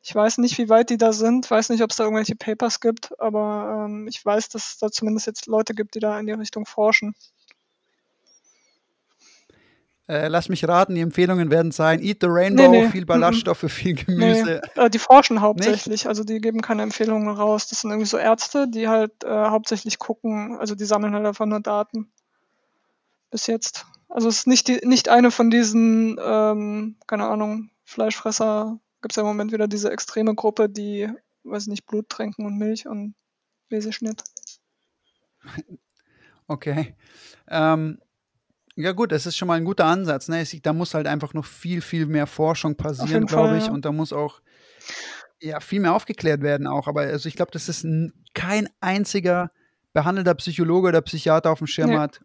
Ich weiß nicht, wie weit die da sind, weiß nicht, ob es da irgendwelche Papers gibt, aber ähm, ich weiß, dass es da zumindest jetzt Leute gibt, die da in die Richtung forschen. Äh, lass mich raten, die Empfehlungen werden sein: Eat the Rainbow, Nee, nee. viel Ballaststoffe, viel Gemüse. Nee, äh, die forschen hauptsächlich, also die geben keine Empfehlungen raus. Das sind irgendwie so Ärzte, die halt äh, hauptsächlich gucken, also die sammeln halt einfach nur Daten. Bis jetzt. Also es ist nicht, die, nicht eine von diesen, ähm, keine Ahnung, Fleischfresser, gibt es ja im Moment wieder diese extreme Gruppe, die, weiß nicht, Blut tränken und Milch und Weseschnitt. Okay. Ähm, ja gut, das ist schon mal ein guter Ansatz. Ne? Es, da muss halt einfach noch viel, viel mehr Forschung passieren, glaube ich. ja. Und da muss auch ja, viel mehr aufgeklärt werden auch. Aber also ich glaube, dass es n- kein einziger behandelter Psychologe oder Psychiater auf dem Schirm Nee. hat.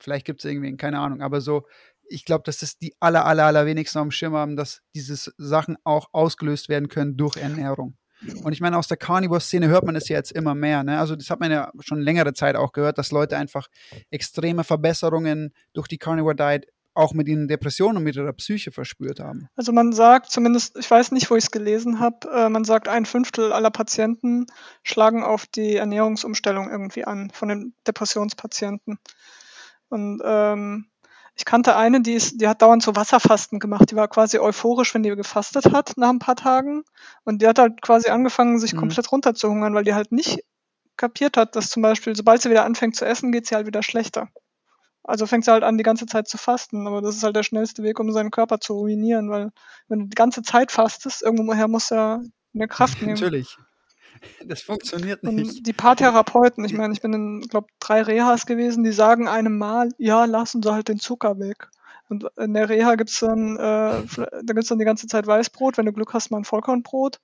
Vielleicht gibt es irgendwen, keine Ahnung. Aber so, ich glaube, dass das die aller, aller, allerwenigsten auf dem Schirm haben, dass diese Sachen auch ausgelöst werden können durch Ernährung. Und ich meine, aus der Carnivore-Szene hört man das ja jetzt immer mehr. Ne? Also das hat man ja schon längere Zeit auch gehört, dass Leute einfach extreme Verbesserungen durch die Carnivore-Diet auch mit ihren Depressionen und mit ihrer Psyche verspürt haben. Also man sagt zumindest, ich weiß nicht, wo ich es gelesen habe, äh, man sagt, ein Fünftel aller Patienten schlagen auf die Ernährungsumstellung irgendwie an, von den Depressionspatienten. Und ähm, ich kannte eine, die, ist, die hat dauernd so Wasserfasten gemacht. Die war quasi euphorisch, wenn die gefastet hat nach ein paar Tagen. Und die hat halt quasi angefangen, sich Mhm. komplett runterzuhungern, weil die halt nicht kapiert hat, dass zum Beispiel, sobald sie wieder anfängt zu essen, geht sie halt wieder schlechter. Also fängt sie halt an, die ganze Zeit zu fasten. Aber das ist halt der schnellste Weg, um seinen Körper zu ruinieren, weil wenn du die ganze Zeit fastest, irgendwoher muss er eine Kraft nehmen. Natürlich. Das funktioniert nicht. Und die Paartherapeuten, ich meine, ich bin in, glaube drei Rehas gewesen, die sagen einem mal, ja, lassen Sie halt den Zucker weg. Und in der Reha gibt's dann, äh, da gibt's dann die ganze Zeit Weißbrot, wenn du Glück hast, mal ein Vollkornbrot.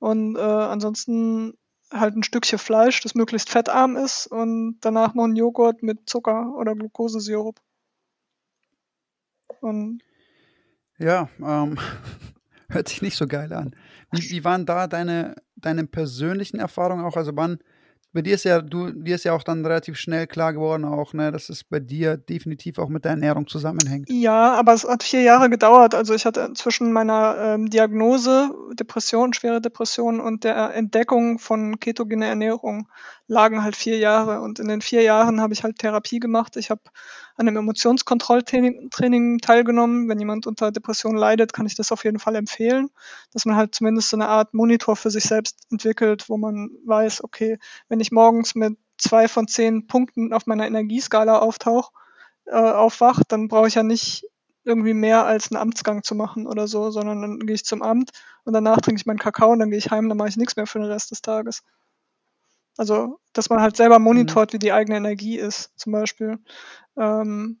Und äh, ansonsten halt ein Stückchen Fleisch, das möglichst fettarm ist und danach noch ein Joghurt mit Zucker oder Glukosesirup. Und Ja, ähm, (laughs) hört sich nicht so geil an. Wie, wie waren da deine, deinen persönlichen Erfahrungen auch? Also wann bei dir ist ja, du, dir ist ja auch dann relativ schnell klar geworden, auch, ne, dass es bei dir definitiv auch mit der Ernährung zusammenhängt. Ja, aber es hat vier Jahre gedauert. Also ich hatte zwischen meiner ähm, Diagnose, Depression, schwere Depression und der Entdeckung von ketogene Ernährung lagen halt vier Jahre. Und in den vier Jahren habe ich halt Therapie gemacht. Ich habe an einem Emotionskontrolltraining Training teilgenommen. Wenn jemand unter Depression leidet, kann ich das auf jeden Fall empfehlen, dass man halt zumindest so eine Art Monitor für sich selbst entwickelt, wo man weiß, okay, wenn ich morgens mit zwei von zehn Punkten auf meiner Energieskala auftauche, äh, aufwache, dann brauche ich ja nicht irgendwie mehr als einen Amtsgang zu machen oder so, sondern dann gehe ich zum Amt und danach trinke ich meinen Kakao und dann gehe ich heim, dann mache ich nichts mehr für den Rest des Tages. Also, dass man halt selber monitort, mhm. wie die eigene Energie ist, zum Beispiel. Ähm,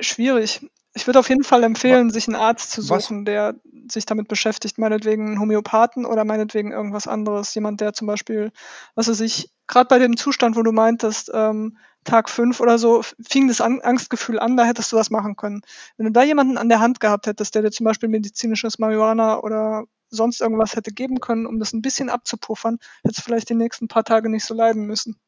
schwierig. Ich würde auf jeden Fall empfehlen, sich einen Arzt zu suchen, Was? der sich damit beschäftigt, meinetwegen einen Homöopathen oder meinetwegen irgendwas anderes. Jemand, der zum Beispiel, was weiß ich, gerade bei dem Zustand, wo du meintest, ähm, Tag fünf oder so, fing das Angstgefühl an, da hättest du was machen können. Wenn du da jemanden an der Hand gehabt hättest, der dir zum Beispiel medizinisches Marihuana oder sonst irgendwas hätte geben können, um das ein bisschen abzupuffern, hätte es vielleicht die nächsten paar Tage nicht so leiden müssen.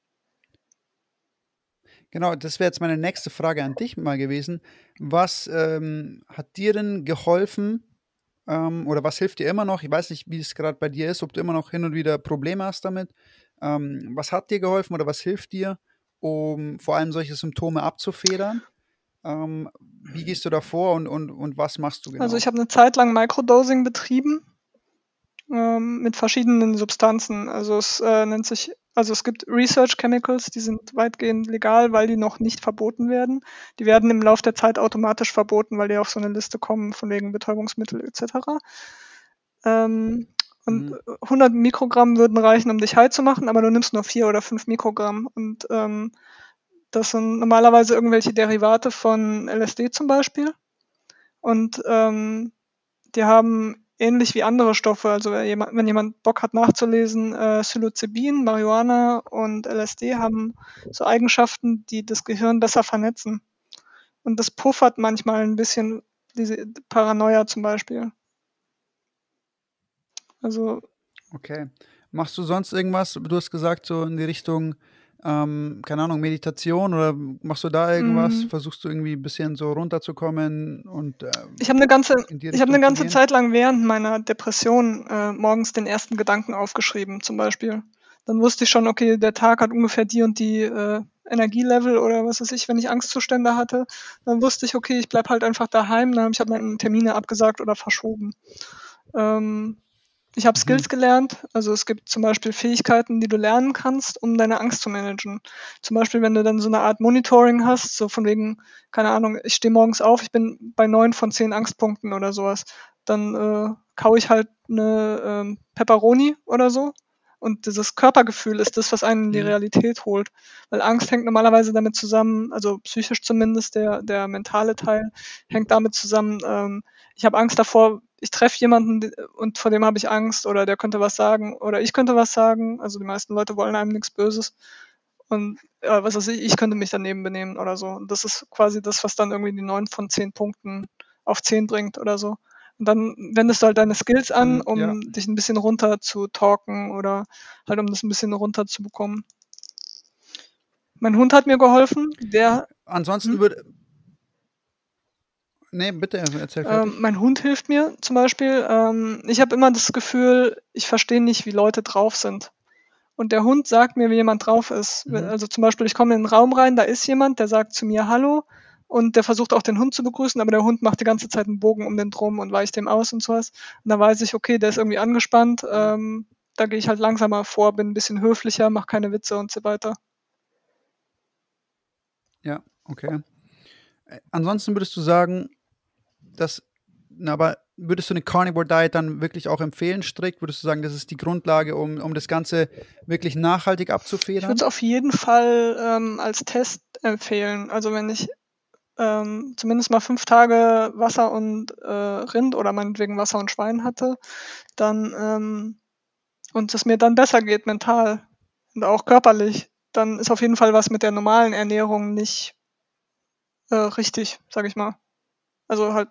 Genau, das wäre jetzt meine nächste Frage an dich mal gewesen. Was ähm, hat dir denn geholfen ähm, oder was hilft dir immer noch? Ich weiß nicht, wie es gerade bei dir ist, ob du immer noch hin und wieder Probleme hast damit. Ähm, was hat dir geholfen oder was hilft dir, um vor allem solche Symptome abzufedern? Ähm, wie gehst du da vor und, und, und was machst du genau? Also ich habe eine Zeit lang Microdosing betrieben ähm, mit verschiedenen Substanzen. Also es äh, nennt sich, also es gibt Research Chemicals, die sind weitgehend legal, weil die noch nicht verboten werden. Die werden im Laufe der Zeit automatisch verboten, weil die auf so eine Liste kommen von wegen Betäubungsmittel etc. Ähm, und mhm. 100 Mikrogramm würden reichen, um dich high zu machen, aber du nimmst nur 4 oder 5 Mikrogramm. Und ähm, das sind normalerweise irgendwelche Derivate von LSD zum Beispiel. Und ähm, die haben ähnlich wie andere Stoffe. Also wenn jemand, wenn jemand Bock hat nachzulesen, äh, Psilocybin, Marihuana und LSD haben so Eigenschaften, die das Gehirn besser vernetzen. Und das puffert manchmal ein bisschen diese Paranoia zum Beispiel. Also. Okay. Machst du sonst irgendwas? Du hast gesagt, so in die Richtung ähm, keine Ahnung, Meditation oder machst du da irgendwas? Mhm. Versuchst du irgendwie ein bisschen so runterzukommen und äh, ich habe eine ganze, ich habe eine ganze Zeit lang während meiner Depression äh, morgens den ersten Gedanken aufgeschrieben, zum Beispiel. Dann wusste ich schon, okay, der Tag hat ungefähr die und die äh, Energielevel oder was weiß ich, wenn ich Angstzustände hatte, dann wusste ich, okay, ich bleib halt einfach daheim, dann habe ich halt meine Termine abgesagt oder verschoben. Ähm, ich habe mhm. Skills gelernt. Also es gibt zum Beispiel Fähigkeiten, die du lernen kannst, um deine Angst zu managen. Zum Beispiel, wenn du dann so eine Art Monitoring hast, so von wegen, keine Ahnung, ich stehe morgens auf, ich bin bei neun von zehn Angstpunkten oder sowas. Dann äh, kau ich halt eine ähm, Pepperoni oder so. Und dieses Körpergefühl ist das, was einen in die mhm. Realität holt. Weil Angst hängt normalerweise damit zusammen, also psychisch zumindest, der, der mentale Teil hängt damit zusammen, ähm, ich habe Angst davor, ich treffe jemanden und vor dem habe ich Angst oder der könnte was sagen oder ich könnte was sagen. Also die meisten Leute wollen einem nichts Böses. Und äh, was weiß ich, ich könnte mich daneben benehmen oder so. Und das ist quasi das, was dann irgendwie die neun von zehn Punkten auf zehn bringt oder so. Und dann wendest du halt deine Skills an, um ja. dich ein bisschen runter zu talken oder halt um das ein bisschen runter zu bekommen. Mein Hund hat mir geholfen. Der. Ansonsten hm? würde, Nee, bitte erzähl. Ähm, mein Hund hilft mir zum Beispiel. Ähm, ich habe immer das Gefühl, ich verstehe nicht, wie Leute drauf sind. Und der Hund sagt mir, wie jemand drauf ist. Mhm. Also zum Beispiel, ich komme in den Raum rein, da ist jemand, der sagt zu mir Hallo und der versucht auch den Hund zu begrüßen, aber der Hund macht die ganze Zeit einen Bogen um den drum und weicht dem aus und sowas. Und da weiß ich, okay, der ist irgendwie angespannt. Ähm, da gehe ich halt langsamer vor, bin ein bisschen höflicher, mache keine Witze und so weiter. Ja, okay. Äh, ansonsten würdest du sagen, das, aber würdest du eine Carnivore Diet dann wirklich auch empfehlen, strikt? Würdest du sagen, das ist die Grundlage, um, um das Ganze wirklich nachhaltig abzufedern? Ich würde es auf jeden Fall ähm, als Test empfehlen. Also wenn ich ähm, zumindest mal fünf Tage Wasser und äh, Rind oder meinetwegen Wasser und Schwein hatte, dann ähm, und es mir dann besser geht mental und auch körperlich, dann ist auf jeden Fall was mit der normalen Ernährung nicht äh, richtig, sag ich mal. Also halt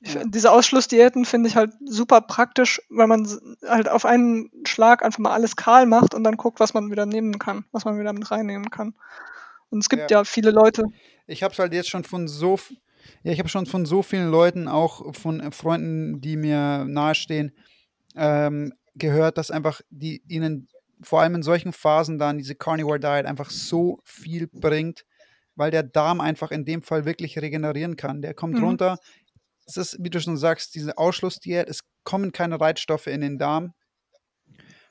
Ich, diese Ausschlussdiäten finde ich halt super praktisch, weil man halt auf einen Schlag einfach mal alles kahl macht und dann guckt, was man wieder nehmen kann, was man wieder mit reinnehmen kann. Und es gibt ja, ja viele Leute. Ich habe es halt jetzt schon von so, ja, ich habe schon von so vielen Leuten, auch von Freunden, die mir nahestehen, ähm, gehört, dass einfach die ihnen vor allem in solchen Phasen dann diese Carnivore Diet einfach so viel bringt, weil der Darm einfach in dem Fall wirklich regenerieren kann. Der kommt mhm. runter. Es ist, wie du schon sagst, diese Ausschlussdiät, es kommen keine Reizstoffe in den Darm.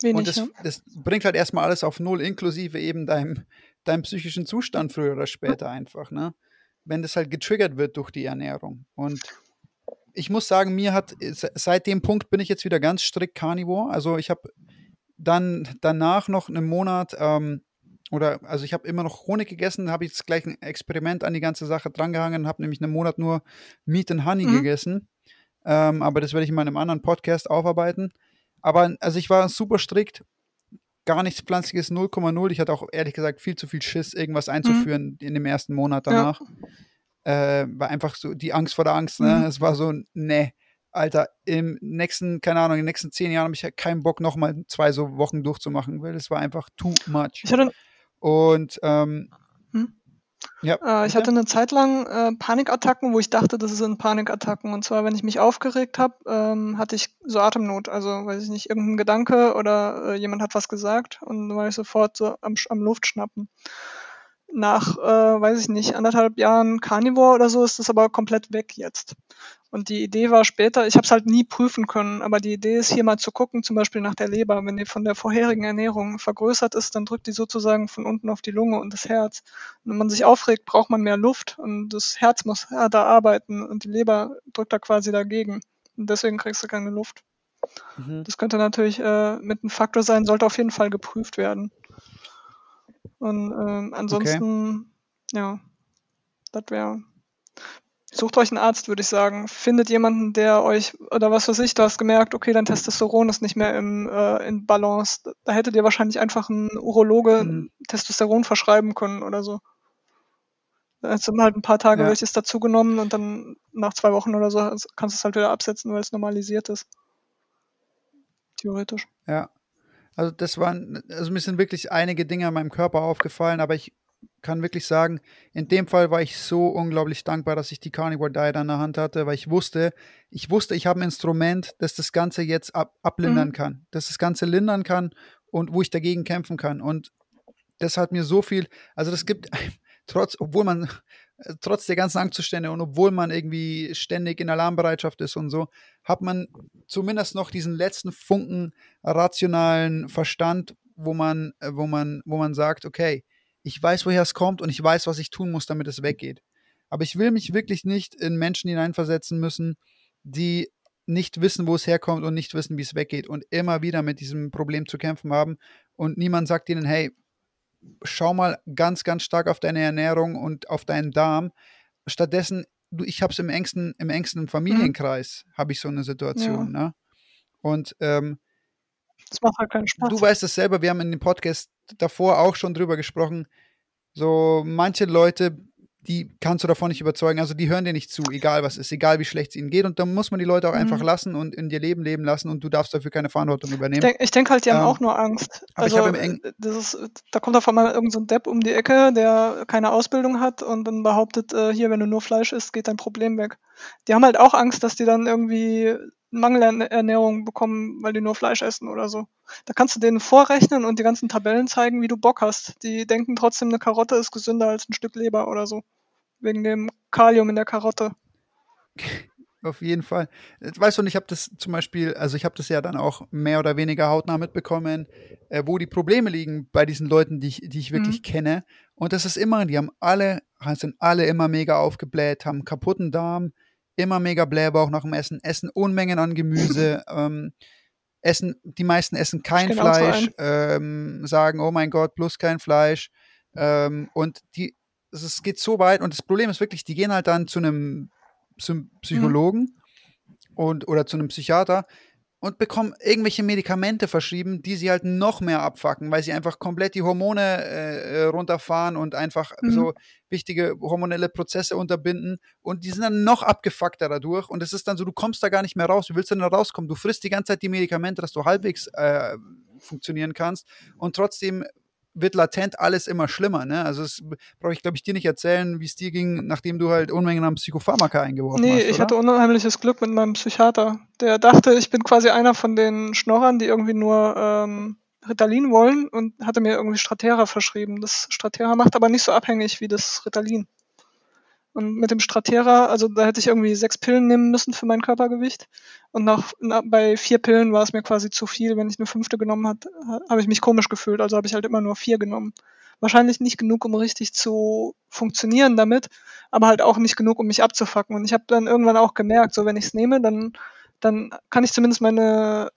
Wenig, und das, ja. das bringt halt erstmal alles auf Null, inklusive eben deinem, deinem psychischen Zustand früher oder später einfach, ne? Wenn das halt getriggert wird durch die Ernährung. Und ich muss sagen, mir hat, seit dem Punkt bin ich jetzt wieder ganz strikt Carnivore. Also ich habe dann danach noch einen Monat ähm, oder also ich habe immer noch Honig gegessen, habe jetzt gleich ein Experiment an die ganze Sache drangehangen, habe nämlich einen Monat nur Meat and Honey mhm. gegessen. Ähm, aber das werde ich in meinem anderen Podcast aufarbeiten. Aber also ich war super strikt, gar nichts Pflanzliches 0,0. Ich hatte auch ehrlich gesagt viel zu viel Schiss, irgendwas mhm. einzuführen mhm. in dem ersten Monat danach. Ja. Äh, war einfach so die Angst vor der Angst. Ne? Mhm. Es war so, ne, Alter, im nächsten, keine Ahnung, in den nächsten zehn Jahren habe ich keinen Bock, nochmal zwei so Wochen durchzumachen, weil es war einfach too much. Ich hatte, und ähm, hm? ja, äh, ich hatte eine Zeit lang äh, Panikattacken, wo ich dachte, das sind Panikattacken. Und zwar, wenn ich mich aufgeregt habe, ähm, hatte ich so Atemnot. Also, weiß ich nicht, irgendein Gedanke oder äh, jemand hat was gesagt und dann war ich sofort so am, am Luftschnappen nach, äh, weiß ich nicht, anderthalb Jahren Carnivore oder so ist das aber komplett weg jetzt. Und die Idee war später, ich habe es halt nie prüfen können, aber die Idee ist hier mal zu gucken, zum Beispiel nach der Leber. Wenn die von der vorherigen Ernährung vergrößert ist, dann drückt die sozusagen von unten auf die Lunge und das Herz. Und wenn man sich aufregt, braucht man mehr Luft und das Herz muss härter arbeiten und die Leber drückt da quasi dagegen. Und deswegen kriegst du keine Luft. Mhm. Das könnte natürlich äh, mit einem Faktor sein, sollte auf jeden Fall geprüft werden. Und ähm, ansonsten, okay. ja, das wäre. Sucht euch einen Arzt, würde ich sagen. Findet jemanden, der euch, oder was weiß ich, du hast gemerkt, okay, dein Testosteron ist nicht mehr im, äh, in Balance. Da hättet ihr wahrscheinlich einfach einen Urologe mhm. Testosteron verschreiben können oder so. Da hast du halt ein paar Tage ja. welches dazugenommen und dann nach zwei Wochen oder so kannst du es halt wieder absetzen, weil es normalisiert ist. Theoretisch. Ja. Also das waren, also mir sind wirklich einige Dinge an meinem Körper aufgefallen, aber ich kann wirklich sagen, in dem Fall war ich so unglaublich dankbar, dass ich die Carnivore Diet an der Hand hatte, weil ich wusste, ich wusste, ich habe ein Instrument, das das Ganze jetzt ab, ablindern mhm. kann, das das Ganze lindern kann und wo ich dagegen kämpfen kann. Und das hat mir so viel, also das gibt, (laughs) trotz, obwohl man trotz der ganzen Angstzustände und obwohl man irgendwie ständig in Alarmbereitschaft ist und so, hat man zumindest noch diesen letzten Funken rationalen Verstand, wo man, äh, wo man, wo man sagt, okay, ich weiß, woher es kommt und ich weiß, was ich tun muss, damit es weggeht. Aber ich will mich wirklich nicht in Menschen hineinversetzen müssen, die nicht wissen, wo es herkommt und nicht wissen, wie es weggeht und immer wieder mit diesem Problem zu kämpfen haben und niemand sagt ihnen, hey, schau mal ganz, ganz stark auf deine Ernährung und auf deinen Darm. Stattdessen, du, ich habe es im engsten, im engsten Familienkreis, mhm. habe ich so eine Situation. Ja. Ne? Und ähm, das macht halt keinen Spaß. Du weißt es selber, wir haben in dem Podcast davor auch schon drüber gesprochen. So manche Leute die kannst du davon nicht überzeugen. Also die hören dir nicht zu, egal was ist, egal wie schlecht es ihnen geht. Und dann muss man die Leute auch mhm. einfach lassen und in ihr Leben leben lassen und du darfst dafür keine Verantwortung übernehmen. Ich denke denk halt, die haben ähm, auch nur Angst. Aber also, ich habe im Eng das ist, da kommt auf einmal irgendein so Depp um die Ecke, der keine Ausbildung hat und dann behauptet, äh, hier, wenn du nur Fleisch isst, geht dein Problem weg. Die haben halt auch Angst, dass die dann irgendwie Mangelernährung bekommen, weil die nur Fleisch essen oder so. Da kannst du denen vorrechnen und die ganzen Tabellen zeigen, wie du Bock hast. Die denken trotzdem, eine Karotte ist gesünder als ein Stück Leber oder so. Wegen dem Kalium in der Karotte. (laughs) Auf jeden Fall. Weißt du, und ich habe das zum Beispiel, also ich habe das ja dann auch mehr oder weniger hautnah mitbekommen, äh, wo die Probleme liegen bei diesen Leuten, die ich, die ich wirklich mhm. kenne. Und das ist immer, die haben alle, sind alle immer mega aufgebläht, haben kaputten Darm, immer mega Blähbauch nach dem Essen, essen Unmengen an Gemüse, (laughs) ähm, essen, die meisten essen kein Fleisch, ähm, sagen, oh mein Gott, plus kein Fleisch. Ähm, und die, es geht so weit und das Problem ist wirklich, die gehen halt dann zu einem, zum Psychologen mhm. und oder zu einem Psychiater und bekommen irgendwelche Medikamente verschrieben, die sie halt noch mehr abfacken, weil sie einfach komplett die Hormone äh, äh, runterfahren und einfach mhm. so wichtige hormonelle Prozesse unterbinden und die sind dann noch abgefuckter dadurch und es ist dann so, du kommst da gar nicht mehr raus. Wie willst du denn da rauskommen? Du frisst die ganze Zeit die Medikamente, dass du halbwegs äh, funktionieren kannst und trotzdem wird latent alles immer schlimmer. Ne? Also das brauche ich, glaube ich, dir nicht erzählen, wie es dir ging, nachdem du halt Unmengen an Psychopharmaka eingeworfen nee, hast. Nee, ich hatte unheimliches Glück mit meinem Psychiater. Der dachte, ich bin quasi einer von den Schnorrern, die irgendwie nur ähm, Ritalin wollen und hatte mir irgendwie Stratera verschrieben. Das Stratera macht aber nicht so abhängig wie das Ritalin. Und mit dem Stratera, also da hätte ich irgendwie sechs Pillen nehmen müssen für mein Körpergewicht. Und nach, nach bei vier Pillen war es mir quasi zu viel. Wenn ich eine fünfte genommen habe, habe ich mich komisch gefühlt. Also habe ich halt immer nur vier genommen. Wahrscheinlich nicht genug, um richtig zu funktionieren damit, aber halt auch nicht genug, um mich abzufacken. Und ich habe dann irgendwann auch gemerkt, so wenn ich es nehme, dann, dann kann ich zumindest meine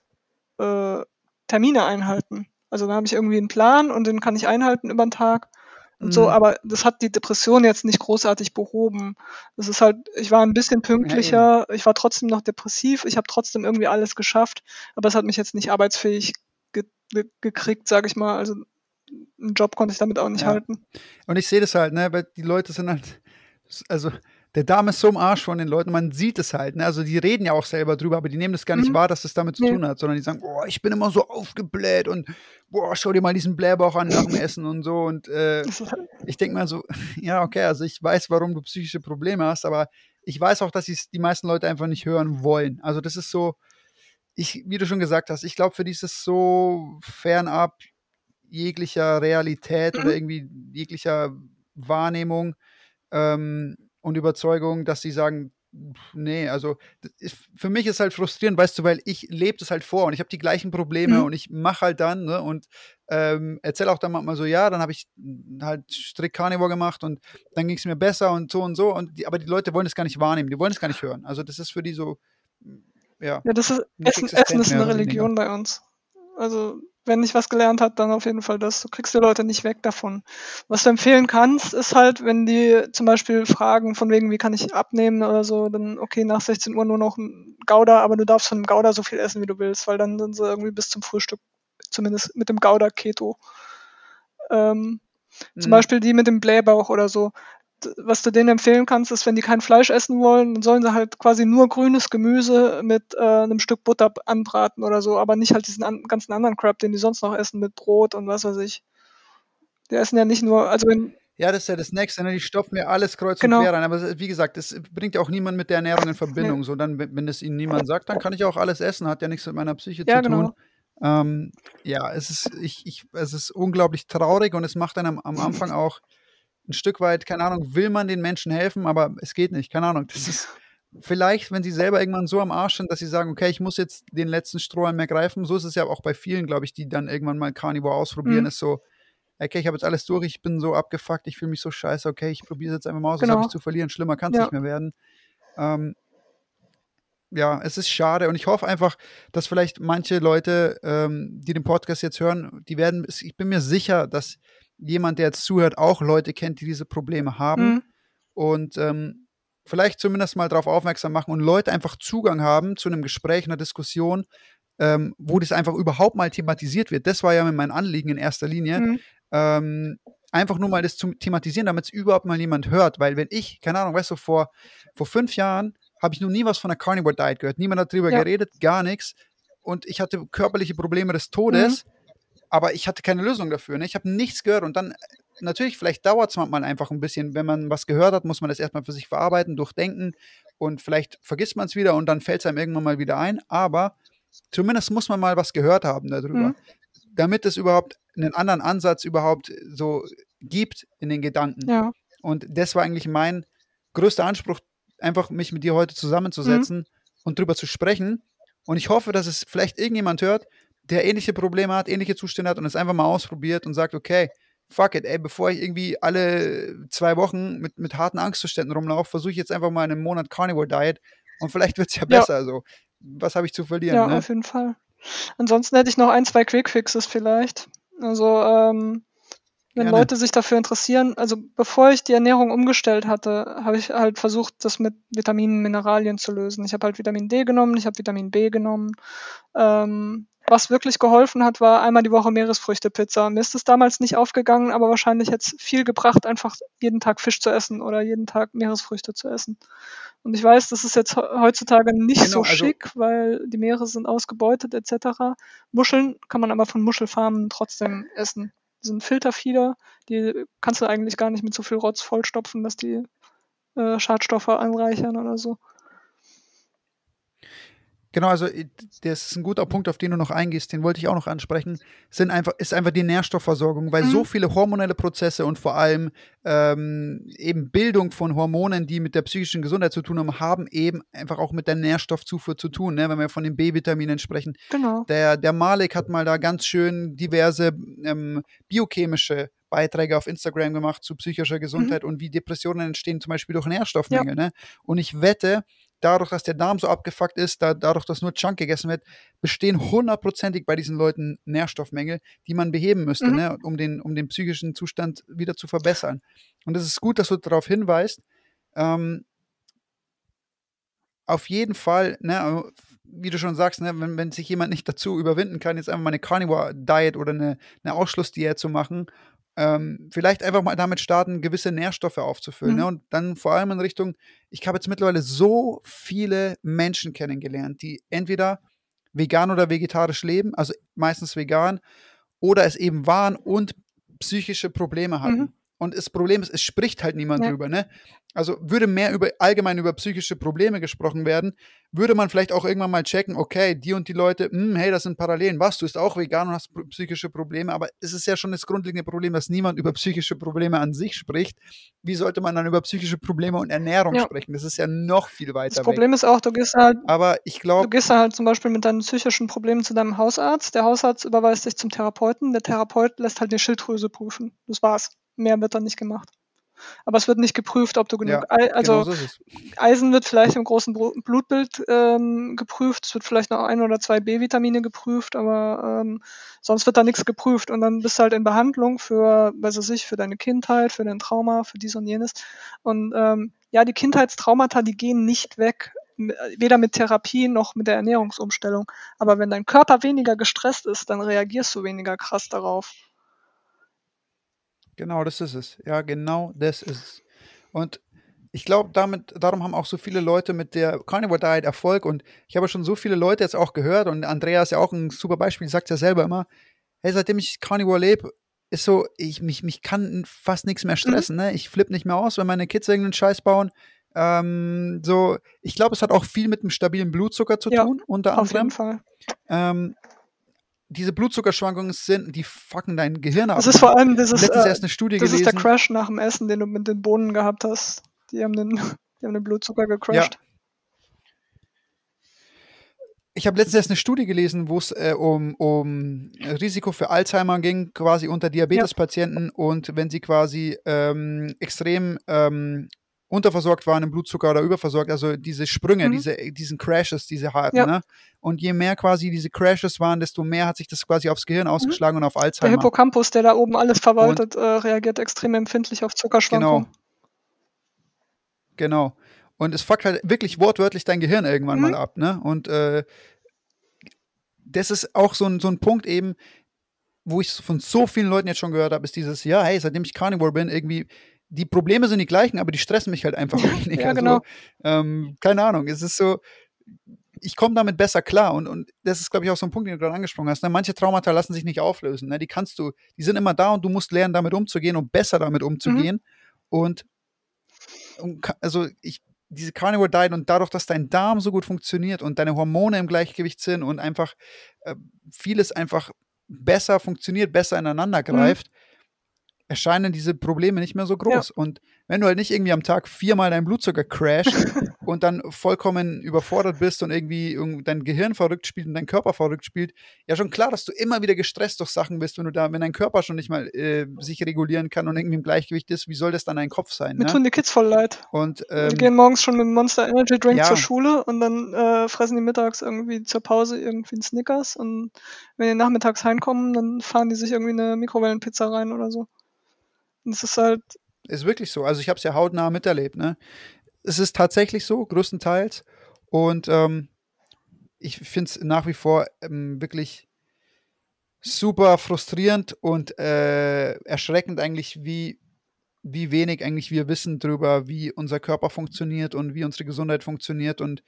äh, Termine einhalten. Also da habe ich irgendwie einen Plan und den kann ich einhalten über den Tag und so, mhm. aber das hat die Depression jetzt nicht großartig behoben. Das ist halt, ich war ein bisschen pünktlicher, ja, ich war trotzdem noch depressiv, ich habe trotzdem irgendwie alles geschafft, aber es hat mich jetzt nicht arbeitsfähig ge ge gekriegt, sage ich mal. Also einen Job konnte ich damit auch nicht ja. halten. Und ich sehe das halt, ne, weil die Leute sind halt, also der Darm ist so im Arsch von den Leuten, man sieht es halt. Ne? Also die reden ja auch selber drüber, aber die nehmen das gar nicht mhm. wahr, dass das damit zu tun hat, sondern die sagen, oh, ich bin immer so aufgebläht und boah, schau dir mal diesen Blähbauch an nach dem (laughs) Essen und so. Und äh, ich denke mal so, (laughs) ja, okay, also ich weiß, warum du psychische Probleme hast, aber ich weiß auch, dass die meisten Leute einfach nicht hören wollen. Also das ist so, ich, wie du schon gesagt hast, ich glaube, für die ist es so fernab jeglicher Realität mhm. oder irgendwie jeglicher Wahrnehmung. Ähm, und Überzeugung, dass sie sagen, nee, also für mich ist halt frustrierend, weißt du, weil ich lebe das halt vor und ich habe die gleichen Probleme mhm. und ich mache halt dann ne, und ähm, erzähle auch dann mal so, ja, dann habe ich halt strikt Carnivore gemacht und dann ging es mir besser und so und so und die, aber die Leute wollen es gar nicht wahrnehmen, die wollen es gar nicht hören. Also das ist für die so, ja. Ja, das ist Essen, Essen ist eine Religion bei uns. Also wenn ich was gelernt habe, dann auf jeden Fall das. Du kriegst die Leute nicht weg davon. Was du empfehlen kannst, ist halt, wenn die zum Beispiel fragen, von wegen, wie kann ich abnehmen oder so, dann okay, nach 16 Uhr nur noch ein Gouda, aber du darfst von dem Gouda so viel essen, wie du willst, weil dann sind sie irgendwie bis zum Frühstück, zumindest mit dem Gouda Keto. Ähm, mhm. Zum Beispiel die mit dem Blähbauch oder so was du denen empfehlen kannst, ist, wenn die kein Fleisch essen wollen, dann sollen sie halt quasi nur grünes Gemüse mit äh, einem Stück Butter anbraten oder so, aber nicht halt diesen an, ganzen anderen Crap, den die sonst noch essen mit Brot und was weiß ich. Die essen ja nicht nur, also wenn, ja, das ist ja das Nächste. Ne? Die stopfen mir alles kreuz genau. und quer rein. Aber wie gesagt, das bringt ja auch niemand mit der Ernährung in Verbindung. Nee. So, dann, wenn es ihnen niemand sagt, dann kann ich auch alles essen. Hat ja nichts mit meiner Psyche ja, zu tun. Genau. Ähm, ja, es ist, ich, ich, es ist unglaublich traurig und es macht dann am, am Anfang auch ein Stück weit, keine Ahnung, will man den Menschen helfen, aber es geht nicht, keine Ahnung. Das ist vielleicht, wenn sie selber irgendwann so am Arsch sind, dass sie sagen, okay, ich muss jetzt den letzten Strohhalm mehr greifen. So ist es ja auch bei vielen, glaube ich, die dann irgendwann mal Carnivore ausprobieren, mhm. ist so, okay, ich habe jetzt alles durch, ich bin so abgefuckt, ich fühle mich so scheiße, okay, ich probiere es jetzt einfach mal aus, genau. was habe ich zu verlieren, schlimmer kann es ja. nicht mehr werden. Ähm, ja, es ist schade und ich hoffe einfach, dass vielleicht manche Leute, ähm, die den Podcast jetzt hören, die werden, ich bin mir sicher, dass jemand, der jetzt zuhört, auch Leute kennt, die diese Probleme haben. Mhm. Und ähm, vielleicht zumindest mal darauf aufmerksam machen und Leute einfach Zugang haben zu einem Gespräch, einer Diskussion, ähm, wo das einfach überhaupt mal thematisiert wird. Das war ja mein Anliegen in erster Linie. Mhm. Ähm, einfach nur mal das zu thematisieren, damit es überhaupt mal jemand hört. Weil wenn ich, keine Ahnung, weißt du, vor, vor fünf Jahren habe ich noch nie was von der Carnivore Diet gehört. Niemand hat darüber ja. geredet, gar nichts. Und ich hatte körperliche Probleme des Todes. Mhm aber ich hatte keine Lösung dafür. Ne? Ich habe nichts gehört und dann, natürlich, vielleicht dauert es manchmal einfach ein bisschen. Wenn man was gehört hat, muss man das erstmal für sich verarbeiten, durchdenken und vielleicht vergisst man es wieder und dann fällt es einem irgendwann mal wieder ein. Aber zumindest muss man mal was gehört haben darüber, mhm. damit es überhaupt einen anderen Ansatz überhaupt so gibt in den Gedanken. Ja. Und das war eigentlich mein größter Anspruch, einfach mich mit dir heute zusammenzusetzen mhm. und drüber zu sprechen. Und ich hoffe, dass es vielleicht irgendjemand hört, der ähnliche Probleme hat, ähnliche Zustände hat und es einfach mal ausprobiert und sagt, okay, fuck it, ey, bevor ich irgendwie alle zwei Wochen mit, mit harten Angstzuständen rumlaufe, versuche ich jetzt einfach mal einen Monat Carnivore Diet und vielleicht wird es ja besser. Ja. Also, was habe ich zu verlieren? Ja, ne? auf jeden Fall. Ansonsten hätte ich noch ein, zwei Quick Fixes vielleicht. Also, ähm, wenn Gerne. Leute sich dafür interessieren, also bevor ich die Ernährung umgestellt hatte, habe ich halt versucht, das mit Vitaminen, Mineralien zu lösen. Ich habe halt Vitamin D genommen, ich habe Vitamin B genommen. Ähm, was wirklich geholfen hat, war einmal die Woche Meeresfrüchte-Pizza. Mir ist es damals nicht aufgegangen, aber wahrscheinlich hätte es viel gebracht, einfach jeden Tag Fisch zu essen oder jeden Tag Meeresfrüchte zu essen. Und ich weiß, das ist jetzt heutzutage nicht Genau, so also schick, weil die Meere sind ausgebeutet etc. Muscheln kann man aber von Muschelfarmen trotzdem essen. Die sind Filterfieder, die kannst du eigentlich gar nicht mit so viel Rotz vollstopfen, dass die äh, Schadstoffe anreichern oder so. Genau, also das ist ein guter Punkt, auf den du noch eingehst, den wollte ich auch noch ansprechen, sind einfach, ist einfach die Nährstoffversorgung, weil mhm. so viele hormonelle Prozesse und vor allem ähm, eben Bildung von Hormonen, die mit der psychischen Gesundheit zu tun haben, haben eben einfach auch mit der Nährstoffzufuhr zu tun, ne? wenn wir von den B-Vitaminen sprechen. Genau. Der, der Malik hat mal da ganz schön diverse ähm, biochemische Beiträge auf Instagram gemacht zu psychischer Gesundheit mhm. und wie Depressionen entstehen, zum Beispiel durch Nährstoffmängel. Ja. Ne? Und ich wette, dadurch, dass der Darm so abgefuckt ist, da, dadurch, dass nur Junk gegessen wird, bestehen hundertprozentig bei diesen Leuten Nährstoffmängel, die man beheben müsste, mhm. ne, um, den, um den psychischen Zustand wieder zu verbessern. Und es ist gut, dass du darauf hinweist. Ähm, auf jeden Fall, ne, wie du schon sagst, ne, wenn, wenn sich jemand nicht dazu überwinden kann, jetzt einfach mal eine Carnivore Diet oder eine, eine Ausschlussdiät zu machen ähm, vielleicht einfach mal damit starten, gewisse Nährstoffe aufzufüllen. Mhm. Ne? Und dann vor allem in Richtung, ich habe jetzt mittlerweile so viele Menschen kennengelernt, die entweder vegan oder vegetarisch leben, also meistens vegan, oder es eben waren und psychische Probleme hatten. Mhm. Und das Problem ist, es spricht halt niemand ja. drüber. Ne? Also würde mehr über allgemein über psychische Probleme gesprochen werden, würde man vielleicht auch irgendwann mal checken, okay, die und die Leute, mh, hm, hey, das sind Parallelen. Was, du bist auch vegan und hast psychische Probleme, aber es ist ja schon das grundlegende Problem, dass niemand über psychische Probleme an sich spricht. Wie sollte man dann über psychische Probleme und Ernährung ja. sprechen? Das ist ja noch viel weiter. Das Problem weg. ist auch, du gehst halt, aber ich glaube, du gehst halt zum Beispiel mit deinen psychischen Problemen zu deinem Hausarzt. Der Hausarzt überweist dich zum Therapeuten. Der Therapeut lässt halt die Schilddrüse prüfen. Das war's mehr wird dann nicht gemacht. Aber es wird nicht geprüft, ob du genug. Ja, Ei also genau so Eisen wird vielleicht im großen Blutbild ähm, geprüft. Es wird vielleicht noch ein oder zwei B-Vitamine geprüft, aber ähm, sonst wird da nichts geprüft. Und dann bist du halt in Behandlung für, weiß ich, für deine Kindheit, für dein Trauma, für dies und jenes. Und ähm, ja, die Kindheitstraumata, die gehen nicht weg weder mit Therapie noch mit der Ernährungsumstellung. Aber wenn dein Körper weniger gestresst ist, dann reagierst du weniger krass darauf. Genau, das ist es. Ja, genau das ist es. Und ich glaube, damit, darum haben auch so viele Leute mit der Carnivore Diet Erfolg. Und ich habe schon so viele Leute jetzt auch gehört. Und Andrea ist ja auch ein super Beispiel, sagt ja selber immer, hey, seitdem ich Carnivore lebe, ist so, ich mich, mich kann fast nichts mehr mhm. stressen. Mhm. Ne? Ich flippe nicht mehr aus, wenn meine Kids irgendeinen Scheiß bauen. Ähm, so, ich glaube, es hat auch viel mit dem stabilen Blutzucker zu ja, tun, unter anderem. Auf jeden Fall. Ähm, diese Blutzuckerschwankungen sind, die fucken dein Gehirn ab. Das ist vor allem dieses, Letztens äh, erst eine Studie das gelesen. ist der Crash nach dem Essen, den du mit den Bohnen gehabt hast. Die haben den, (laughs) die haben den Blutzucker gecrashed. Ja. Ich habe letztens erst eine Studie gelesen, wo es äh, um, um Risiko für Alzheimer ging, quasi unter Diabetespatienten ja. und wenn sie quasi ähm, extrem ähm, unterversorgt waren im Blutzucker oder überversorgt, also diese Sprünge, mhm. diese, diesen Crashes, diese harten, ja. ne? Und je mehr quasi diese Crashes waren, desto mehr hat sich das quasi aufs Gehirn mhm. ausgeschlagen mhm. und auf Alzheimer. Der Hippocampus, der da oben alles verwaltet, äh, reagiert extrem empfindlich auf Zuckerschwankungen. Genau. Genau. Und es fuckt halt wirklich wortwörtlich dein Gehirn irgendwann mhm. mal ab, ne? Und äh, das ist auch so ein, so ein Punkt eben, wo ich von so vielen Leuten jetzt schon gehört habe, ist dieses, ja, hey, seitdem ich Carnivore bin, irgendwie die Probleme sind die gleichen, aber die stressen mich halt einfach (laughs) weniger. ja, genau. So, ähm, keine Ahnung, es ist so, ich komme damit besser klar und, und das ist, glaube ich, auch so ein Punkt, den du gerade angesprochen hast. Ne? Manche Traumata lassen sich nicht auflösen. Ne? Die kannst du, die sind immer da und du musst lernen, damit umzugehen und besser damit umzugehen. Mhm. Und, und, also ich, diese Carnivore Diet und dadurch, dass dein Darm so gut funktioniert und deine Hormone im Gleichgewicht sind und einfach äh, vieles einfach besser funktioniert, besser ineinander mhm. greift, mhm erscheinen diese Probleme nicht mehr so groß. Ja. Und wenn du halt nicht irgendwie am Tag viermal deinen Blutzucker crasht (laughs) und dann vollkommen überfordert bist und irgendwie dein Gehirn verrückt spielt und dein Körper verrückt spielt, ja schon klar, dass du immer wieder gestresst durch Sachen bist, wenn du da, wenn dein Körper schon nicht mal äh, sich regulieren kann und irgendwie im Gleichgewicht ist, wie soll das dann dein Kopf sein? Mir ne? tun die Kids voll leid. Und, ähm, die gehen morgens schon mit einem Monster Energy Drink ja. zur Schule und dann äh, fressen die mittags irgendwie zur Pause irgendwie einen Snickers und wenn die nachmittags heimkommen, dann fahren die sich irgendwie eine Mikrowellenpizza rein oder so. Und es ist halt. Ist wirklich so. Also ich habe es ja hautnah miterlebt. Ne? Es ist tatsächlich so, größtenteils. Und ähm, ich finde es nach wie vor ähm, wirklich super frustrierend und äh, erschreckend eigentlich, wie, wie wenig eigentlich wir wissen darüber, wie unser Körper funktioniert und wie unsere Gesundheit funktioniert. Und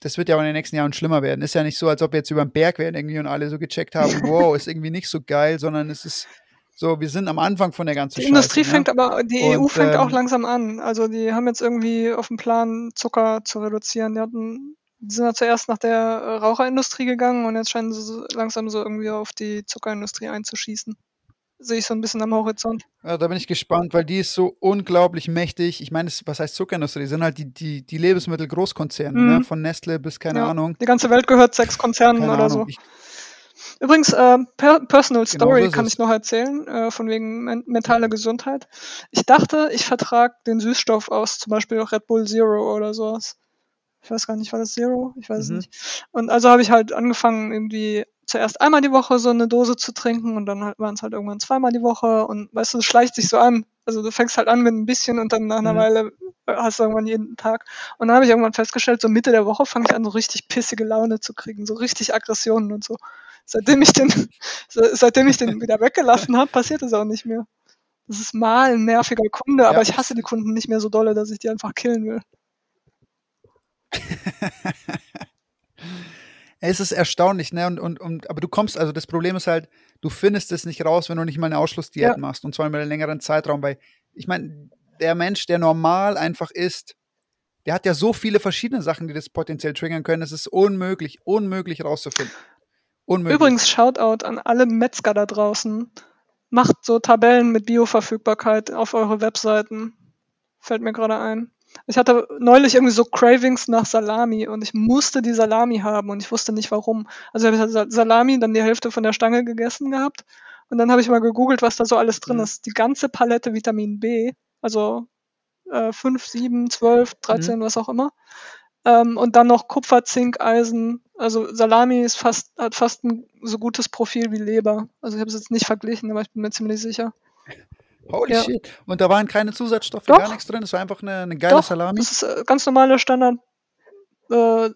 das wird ja auch in den nächsten Jahren schlimmer werden. Ist ja nicht so, als ob wir jetzt über den Berg wären irgendwie und alle so gecheckt haben, (laughs) wow, ist irgendwie nicht so geil, sondern es ist so, wir sind am Anfang von der ganzen Die Scheiße, Industrie ne? fängt aber, die Und, EU fängt auch ähm, langsam an. Also die haben jetzt irgendwie auf dem Plan, Zucker zu reduzieren. Die hatten, die sind ja zuerst nach der äh, Raucherindustrie gegangen und jetzt scheinen sie langsam so irgendwie auf die Zuckerindustrie einzuschießen. Sehe ich so ein bisschen am Horizont. Ja, da bin ich gespannt, weil die ist so unglaublich mächtig. Ich meine, was heißt Zuckerindustrie? Die sind halt die, die, die Lebensmittelgroßkonzerne, Mhm. ne? von Nestle bis keine ja, Ahnung. Die ganze Welt gehört sechs Konzernen Keine oder Ahnung. so. Ich, Übrigens, äh, per Personal Genau Story ist kann es. ich noch erzählen, äh, von wegen men mentaler Gesundheit. Ich dachte, ich vertrage den Süßstoff aus zum Beispiel Red Bull Zero oder sowas. Ich weiß gar nicht, war das Zero? Ich weiß es Mhm. nicht. Und also habe ich halt angefangen, irgendwie zuerst einmal die Woche so eine Dose zu trinken und dann halt waren es halt irgendwann zweimal die Woche und weißt du, es schleicht sich so an. Also du fängst halt an mit ein bisschen und dann nach einer Mhm. Weile äh, hast du irgendwann jeden Tag. Und dann habe ich irgendwann festgestellt, so Mitte der Woche fange ich an, so richtig pissige Laune zu kriegen, so richtig Aggressionen und so. Seitdem ich den, (laughs) se- seitdem ich den wieder weggelassen habe, passiert es auch nicht mehr. Das ist mal ein nerviger Kunde, aber Ja. ich hasse die Kunden nicht mehr so dolle, dass ich die einfach killen will. (laughs) es ist erstaunlich, ne? Und, und, und, aber du kommst, also das Problem ist halt, du findest es nicht raus, wenn du nicht mal eine Ausschlussdiät Ja. machst und zwar über einen längeren Zeitraum, weil ich meine, der Mensch, der normal einfach ist, der hat ja so viele verschiedene Sachen, die das potenziell triggern können. Es ist unmöglich, unmöglich rauszufinden. Unmöglich. Übrigens, Shoutout an alle Metzger da draußen. Macht so Tabellen mit Bioverfügbarkeit auf eure Webseiten. Fällt mir gerade ein. Ich hatte neulich irgendwie so Cravings nach Salami und ich musste die Salami haben und ich wusste nicht warum. Also habe ich Sa- Salami, dann die Hälfte von der Stange gegessen gehabt und dann habe ich mal gegoogelt, was da so alles drin Mhm. ist. Die ganze Palette Vitamin B, also äh, 5, 7, 12, 13, was auch immer. Ähm, und dann noch Kupfer, Zink, Eisen. Also Salami ist fast, hat fast ein so gutes Profil wie Leber. Also ich habe es jetzt nicht verglichen, aber ich bin mir ziemlich sicher. Holy ja. shit. Und da waren keine Zusatzstoffe, Doch. gar nichts drin. Es war einfach eine, eine geile Doch, Salami. das ist äh, ganz normale Standard äh,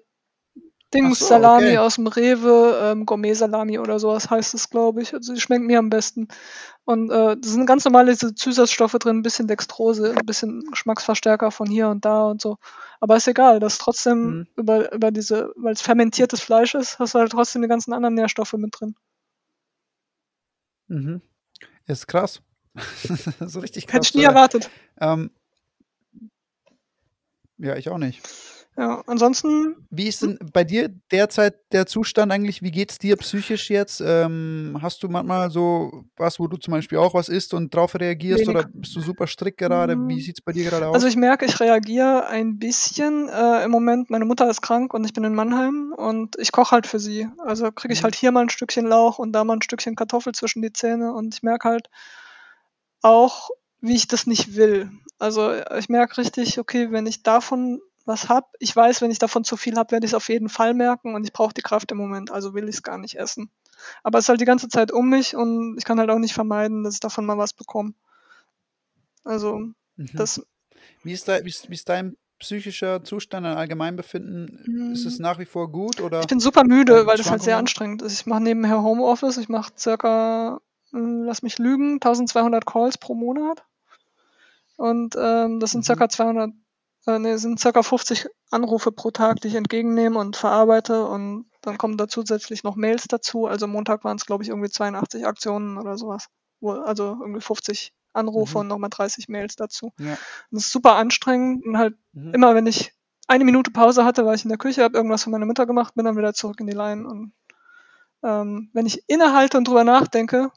Dings Ach so, Salami okay. aus dem Rewe, ähm, Gourmet-Salami oder sowas heißt es, glaube ich. Also die schmeckt mir am besten. Und äh, da sind ganz normale Zusatzstoffe drin, ein bisschen Dextrose, ein bisschen Geschmacksverstärker von hier und da und so. Aber ist egal, das trotzdem Mhm. über, über diese, weil es fermentiertes Fleisch ist, hast du halt trotzdem die ganzen anderen Nährstoffe mit drin. Mhm. Ist krass. (laughs) so richtig krass. Hätte ich nie erwartet. Ähm, ja, ich auch nicht. Ja, ansonsten Wie ist denn bei dir derzeit der Zustand eigentlich? Wie geht's dir psychisch jetzt? Ähm, hast du manchmal so was, wo du zum Beispiel auch was isst und drauf reagierst Wenig. oder bist du super strikt gerade? Mm. Wie sieht's bei dir gerade aus? Also ich merke, ich reagiere ein bisschen äh, im Moment. Meine Mutter ist krank und ich bin in Mannheim und ich koche halt für sie. Also kriege ich Mhm. halt hier mal ein Stückchen Lauch und da mal ein Stückchen Kartoffel zwischen die Zähne und ich merke halt auch, wie ich das nicht will. Also äh, ich merke richtig, okay, wenn ich davon was hab, ich weiß, wenn ich davon zu viel habe, werde ich es auf jeden Fall merken und ich brauche die Kraft im Moment, also will ich es gar nicht essen. Aber es ist halt die ganze Zeit um mich und ich kann halt auch nicht vermeiden, dass ich davon mal was bekomme. Also Mhm. das wie, ist da, wie, ist, wie ist dein psychischer Zustand, dein Allgemeinbefinden? Ist es Mm. nach wie vor gut oder? Ich bin super müde, weil das halt sehr anstrengend ist. Ich mache nebenher Homeoffice. Ich mache circa, äh, lass mich lügen, 1200 Calls pro Monat. Und ähm, das sind Mhm. circa 200, äh, nee, sind circa 50 Anrufe pro Tag, die ich entgegennehme und verarbeite. Und dann kommen da zusätzlich noch Mails dazu. Also Montag waren es, glaube ich, irgendwie 82 Aktionen oder sowas. Also irgendwie 50 Anrufe Mhm. und nochmal 30 Mails dazu. Ja. Und das ist super anstrengend und halt Mhm. immer wenn ich eine Minute Pause hatte, war ich in der Küche, habe irgendwas für meine Mutter gemacht, bin dann wieder zurück in die Line. Und ähm, wenn ich innehalte und drüber nachdenke,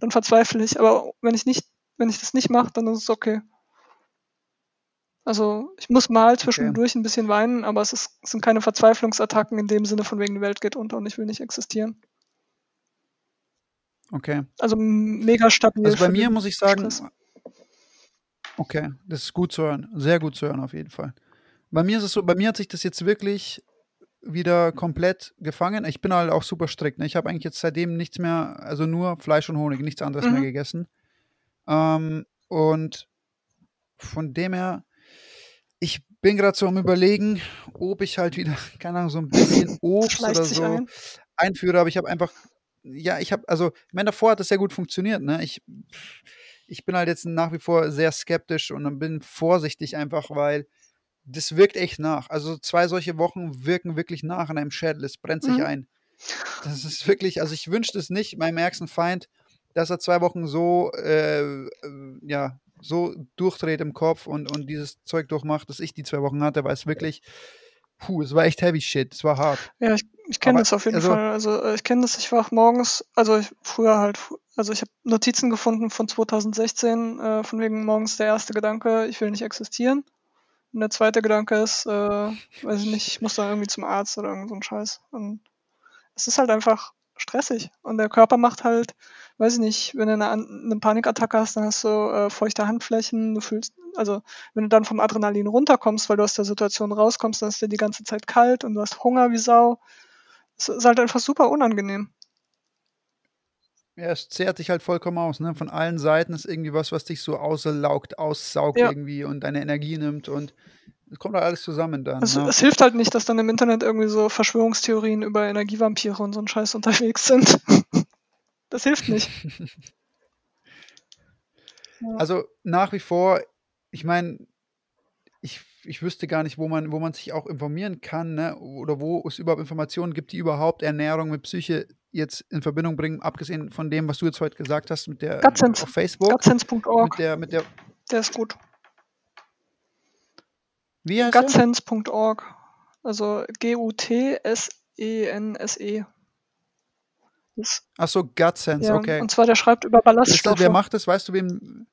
dann verzweifle ich. Aber wenn ich nicht, wenn ich das nicht mache, dann ist es okay. Also ich muss mal zwischendurch ein bisschen weinen, aber es, ist, es sind keine Verzweiflungsattacken in dem Sinne von wegen die Welt geht unter und ich will nicht existieren. Okay. Also mega stabil. Also bei mir muss ich sagen, Stress. okay, das ist gut zu hören, sehr gut zu hören auf jeden Fall. Bei mir ist es so, bei mir hat sich das jetzt wirklich wieder komplett gefangen. Ich bin halt auch super strikt. Ne? Ich habe eigentlich jetzt seitdem nichts mehr, also nur Fleisch und Honig, nichts anderes Mhm. mehr gegessen. Ähm, Und von dem her, ich bin gerade so am Überlegen, ob ich halt wieder, (laughs) keine Ahnung, so ein bisschen (laughs) Obst Schleicht oder so ein. einführe, aber ich habe einfach, ja, ich habe, also, ich meine, davor hat das sehr gut funktioniert, ne? Ich, ich bin halt jetzt nach wie vor sehr skeptisch und bin vorsichtig einfach, weil das wirkt echt nach. Also zwei solche Wochen wirken wirklich nach an einem Schädel. Es brennt sich Mhm. ein. Das ist wirklich, also ich wünschte es nicht meinem ärgsten Feind, dass er zwei Wochen so, äh, äh, ja, so durchdreht im Kopf und, und dieses Zeug durchmacht, dass ich die zwei Wochen hatte, weil es wirklich, puh, es war echt heavy shit. Es war hart. Ja, ich, ich kenne das auf jeden also- Fall. Also äh, ich kenne das, ich wach morgens, also ich, früher halt, also ich habe Notizen gefunden von 2016, äh, von wegen morgens der erste Gedanke, ich will nicht existieren. Und der zweite Gedanke ist, äh, weiß ich nicht, ich muss da irgendwie zum Arzt oder irgend so ein Scheiß. Und es ist halt einfach stressig. Und der Körper macht halt, weiß ich nicht, wenn du eine, eine Panikattacke hast, dann hast du äh, feuchte Handflächen, du fühlst, also wenn du dann vom Adrenalin runterkommst, weil du aus der Situation rauskommst, dann ist dir die ganze Zeit kalt und du hast Hunger wie Sau. Es ist halt einfach super unangenehm. Ja, es zehrt dich halt vollkommen aus, ne? Von allen Seiten ist irgendwie was, was dich so auslaugt, aussaugt Ja. irgendwie und deine Energie nimmt und kommt halt alles zusammen dann. Es, ne? es hilft halt nicht, dass dann im Internet irgendwie so Verschwörungstheorien über Energievampire und so ein Scheiß unterwegs sind. (laughs) Das hilft nicht. (laughs) Also nach wie vor, ich meine, ich, ich wüsste gar nicht, wo man, wo man sich auch informieren kann, ne? Oder wo es überhaupt Informationen gibt, die überhaupt Ernährung mit Psyche jetzt in Verbindung bringen, abgesehen von dem, was du jetzt heute gesagt hast mit der Gutsense. auf Facebook. Gutsense.org, Mit der, mit der, der ist gut. Wie heißt? Gutsense.org. Also G-U-T-S-E-N-S-E. Achso, Gutsense, Ja, okay. und zwar der schreibt über Ballaststoffe. wer macht das? Weißt du, wem?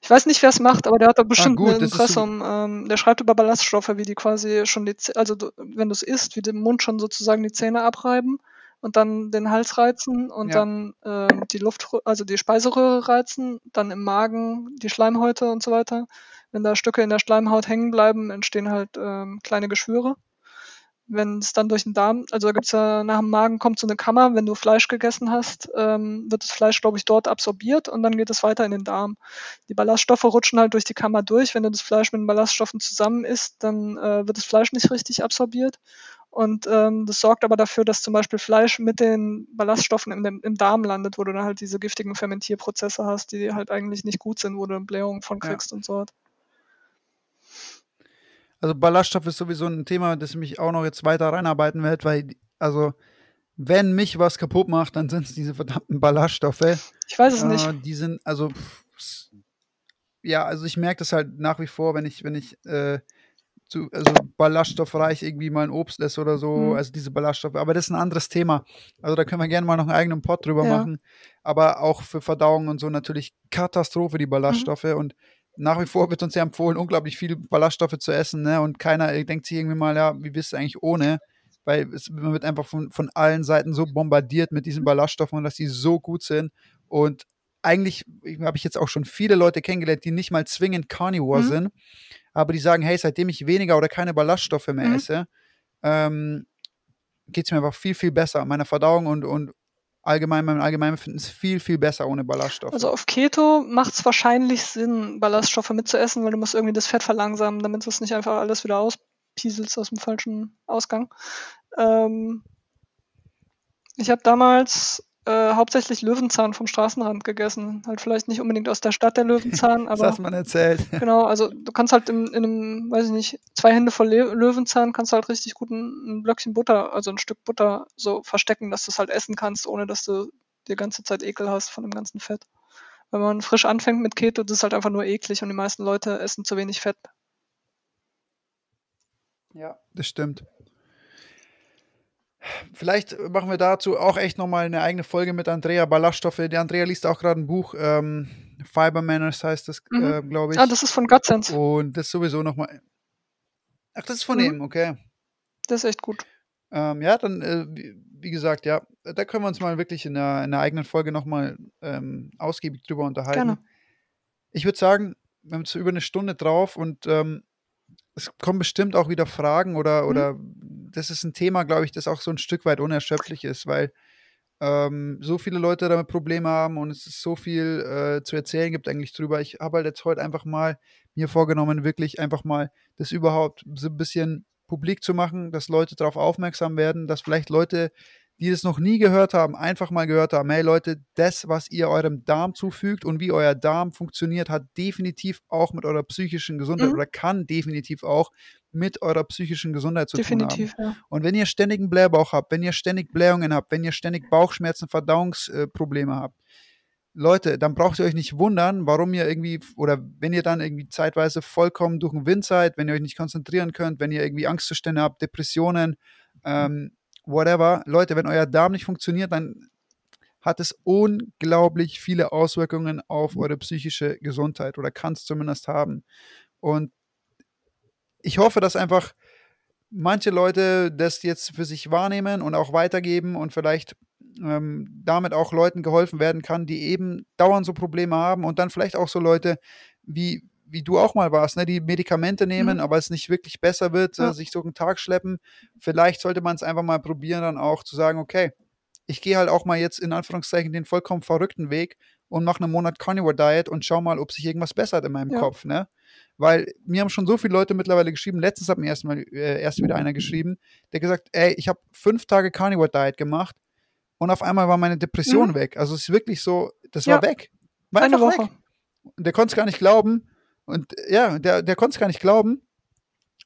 Ich weiß nicht, wer es macht, aber der hat da bestimmt gut, ein Impressum. Ähm, der schreibt über Ballaststoffe, wie die quasi schon die, Zäh- also wenn du es isst, wie dem Mund schon sozusagen die Zähne abreiben und dann den Hals reizen und Ja. dann ähm, die Luft, also die Speiseröhre reizen, dann im Magen die Schleimhäute und so weiter. Wenn da Stücke in der Schleimhaut hängen bleiben, entstehen halt ähm, kleine Geschwüre. Wenn es dann durch den Darm, also da gibt's ja nach dem Magen kommt so eine Kammer, wenn du Fleisch gegessen hast, ähm, wird das Fleisch, glaube ich, dort absorbiert und dann geht es weiter in den Darm. Die Ballaststoffe rutschen halt durch die Kammer durch. Wenn du das Fleisch mit den Ballaststoffen zusammen isst, dann äh, wird das Fleisch nicht richtig absorbiert. Und ähm, das sorgt aber dafür, dass zum Beispiel Fleisch mit den Ballaststoffen im, im Darm landet, wo du dann halt diese giftigen Fermentierprozesse hast, die halt eigentlich nicht gut sind, wo du Blähungen von Ja. kriegst und so. Also Ballaststoff ist sowieso ein Thema, das mich auch noch jetzt weiter reinarbeiten wird, weil, also, wenn mich was kaputt macht, dann sind es diese verdammten Ballaststoffe. Ich weiß es nicht. Äh, die sind, also, pff, ja, also ich merke das halt nach wie vor, wenn ich, wenn ich, äh, zu, also ballaststoffreich irgendwie mal ein Obst esse oder so, Mhm. also diese Ballaststoffe. Aber das ist ein anderes Thema. Also da können wir gerne mal noch einen eigenen Pod drüber Ja. machen. Aber auch für Verdauung und so natürlich Katastrophe, Mhm. die Ballaststoffe. Und nach wie vor wird uns ja empfohlen, unglaublich viel Ballaststoffe zu essen, ne? Und keiner äh, denkt sich irgendwie mal, ja, wie bist du eigentlich ohne? Weil es, man wird einfach von, von allen Seiten so bombardiert mit diesen Ballaststoffen und dass die so gut sind. Und eigentlich habe ich jetzt auch schon viele Leute kennengelernt, die nicht mal zwingend Carnivore Mhm. sind, aber die sagen, hey, seitdem ich weniger oder keine Ballaststoffe mehr Mhm. esse, ähm, geht es mir einfach viel, viel besser. Meine Verdauung und, und allgemein, mein Allgemeinbefinden ist viel, viel besser ohne Ballaststoffe. Also auf Keto macht es wahrscheinlich Sinn, Ballaststoffe mitzuessen, weil du musst irgendwie das Fett verlangsamen, damit du es nicht einfach alles wieder auspieselst aus dem falschen Ausgang. Ähm, ich habe damals äh, hauptsächlich Löwenzahn vom Straßenrand gegessen. Halt vielleicht nicht unbedingt aus der Stadt der Löwenzahn, (laughs) das aber hast man erzählt. (laughs) genau, also du kannst halt in, in einem, weiß ich nicht, zwei Hände voll Le Löwenzahn kannst du halt richtig gut ein, ein Blöckchen Butter, also ein Stück Butter so verstecken, dass du es halt essen kannst, ohne dass du die ganze Zeit Ekel hast von dem ganzen Fett. Wenn man frisch anfängt mit Keto, das ist halt einfach nur eklig und die meisten Leute essen zu wenig Fett. Ja, das stimmt. Vielleicht machen wir dazu auch echt nochmal eine eigene Folge mit Andrea Ballaststoffe. Die Andrea liest auch gerade ein Buch, ähm, Fiber Manners heißt das, Mhm. äh, glaube ich. Ah, das ist von Gutsense. Und das sowieso nochmal. Ach, das ist von Mhm. ihm, okay. Das ist echt gut. Ähm, ja, dann, äh, wie, gesagt, ja, da können wir uns mal wirklich in einer, in einer eigenen Folge nochmal ähm, ausgiebig drüber unterhalten. Gerne. Ich würde sagen, wir haben jetzt über eine Stunde drauf und ähm, es kommen bestimmt auch wieder Fragen oder, Mhm. oder das ist ein Thema, glaube ich, das auch so ein Stück weit unerschöpflich ist, weil ähm, so viele Leute damit Probleme haben und es so viel äh, zu erzählen gibt eigentlich drüber. Ich habe halt jetzt heute einfach mal mir vorgenommen, wirklich einfach mal das überhaupt so ein bisschen publik zu machen, dass Leute darauf aufmerksam werden, dass vielleicht Leute, die das noch nie gehört haben, einfach mal gehört haben, hey Leute, das, was ihr eurem Darm zufügt und wie euer Darm funktioniert, hat definitiv auch mit eurer psychischen Gesundheit Mhm. oder kann definitiv auch mit eurer psychischen Gesundheit zu tun haben. Definitiv, ja. Und wenn ihr ständig einen Blähbauch habt, wenn ihr ständig Blähungen habt, wenn ihr ständig Bauchschmerzen, Verdauungsprobleme habt, Leute, dann braucht ihr euch nicht wundern, warum ihr irgendwie, oder wenn ihr dann irgendwie zeitweise vollkommen durch den Wind seid, wenn ihr euch nicht konzentrieren könnt, wenn ihr irgendwie Angstzustände habt, Depressionen, ähm, whatever. Leute, wenn euer Darm nicht funktioniert, dann hat es unglaublich viele Auswirkungen auf eure psychische Gesundheit oder kann es zumindest haben. Und ich hoffe, dass einfach manche Leute das jetzt für sich wahrnehmen und auch weitergeben und vielleicht ähm, damit auch Leuten geholfen werden kann, die eben dauernd so Probleme haben und dann vielleicht auch so Leute wie wie du auch mal warst, ne, die Medikamente nehmen, Mhm. aber es nicht wirklich besser wird, Ja. äh, sich so einen Tag schleppen. Vielleicht sollte man es einfach mal probieren, dann auch zu sagen, okay, ich gehe halt auch mal jetzt in Anführungszeichen den vollkommen verrückten Weg und mache einen Monat Carnivore Diet und schau mal, ob sich irgendwas bessert in meinem Ja. Kopf, ne? Weil mir haben schon so viele Leute mittlerweile geschrieben, letztens hat mir erst mal äh, erst wieder einer geschrieben, der gesagt, ey, ich habe fünf Tage Carnivore Diet gemacht und auf einmal war meine Depression Mhm. weg. Also es ist wirklich so, das Ja. war weg. War Eine einfach Woche. weg. Der konnte es gar nicht glauben. Und ja, der, der konnte es gar nicht glauben.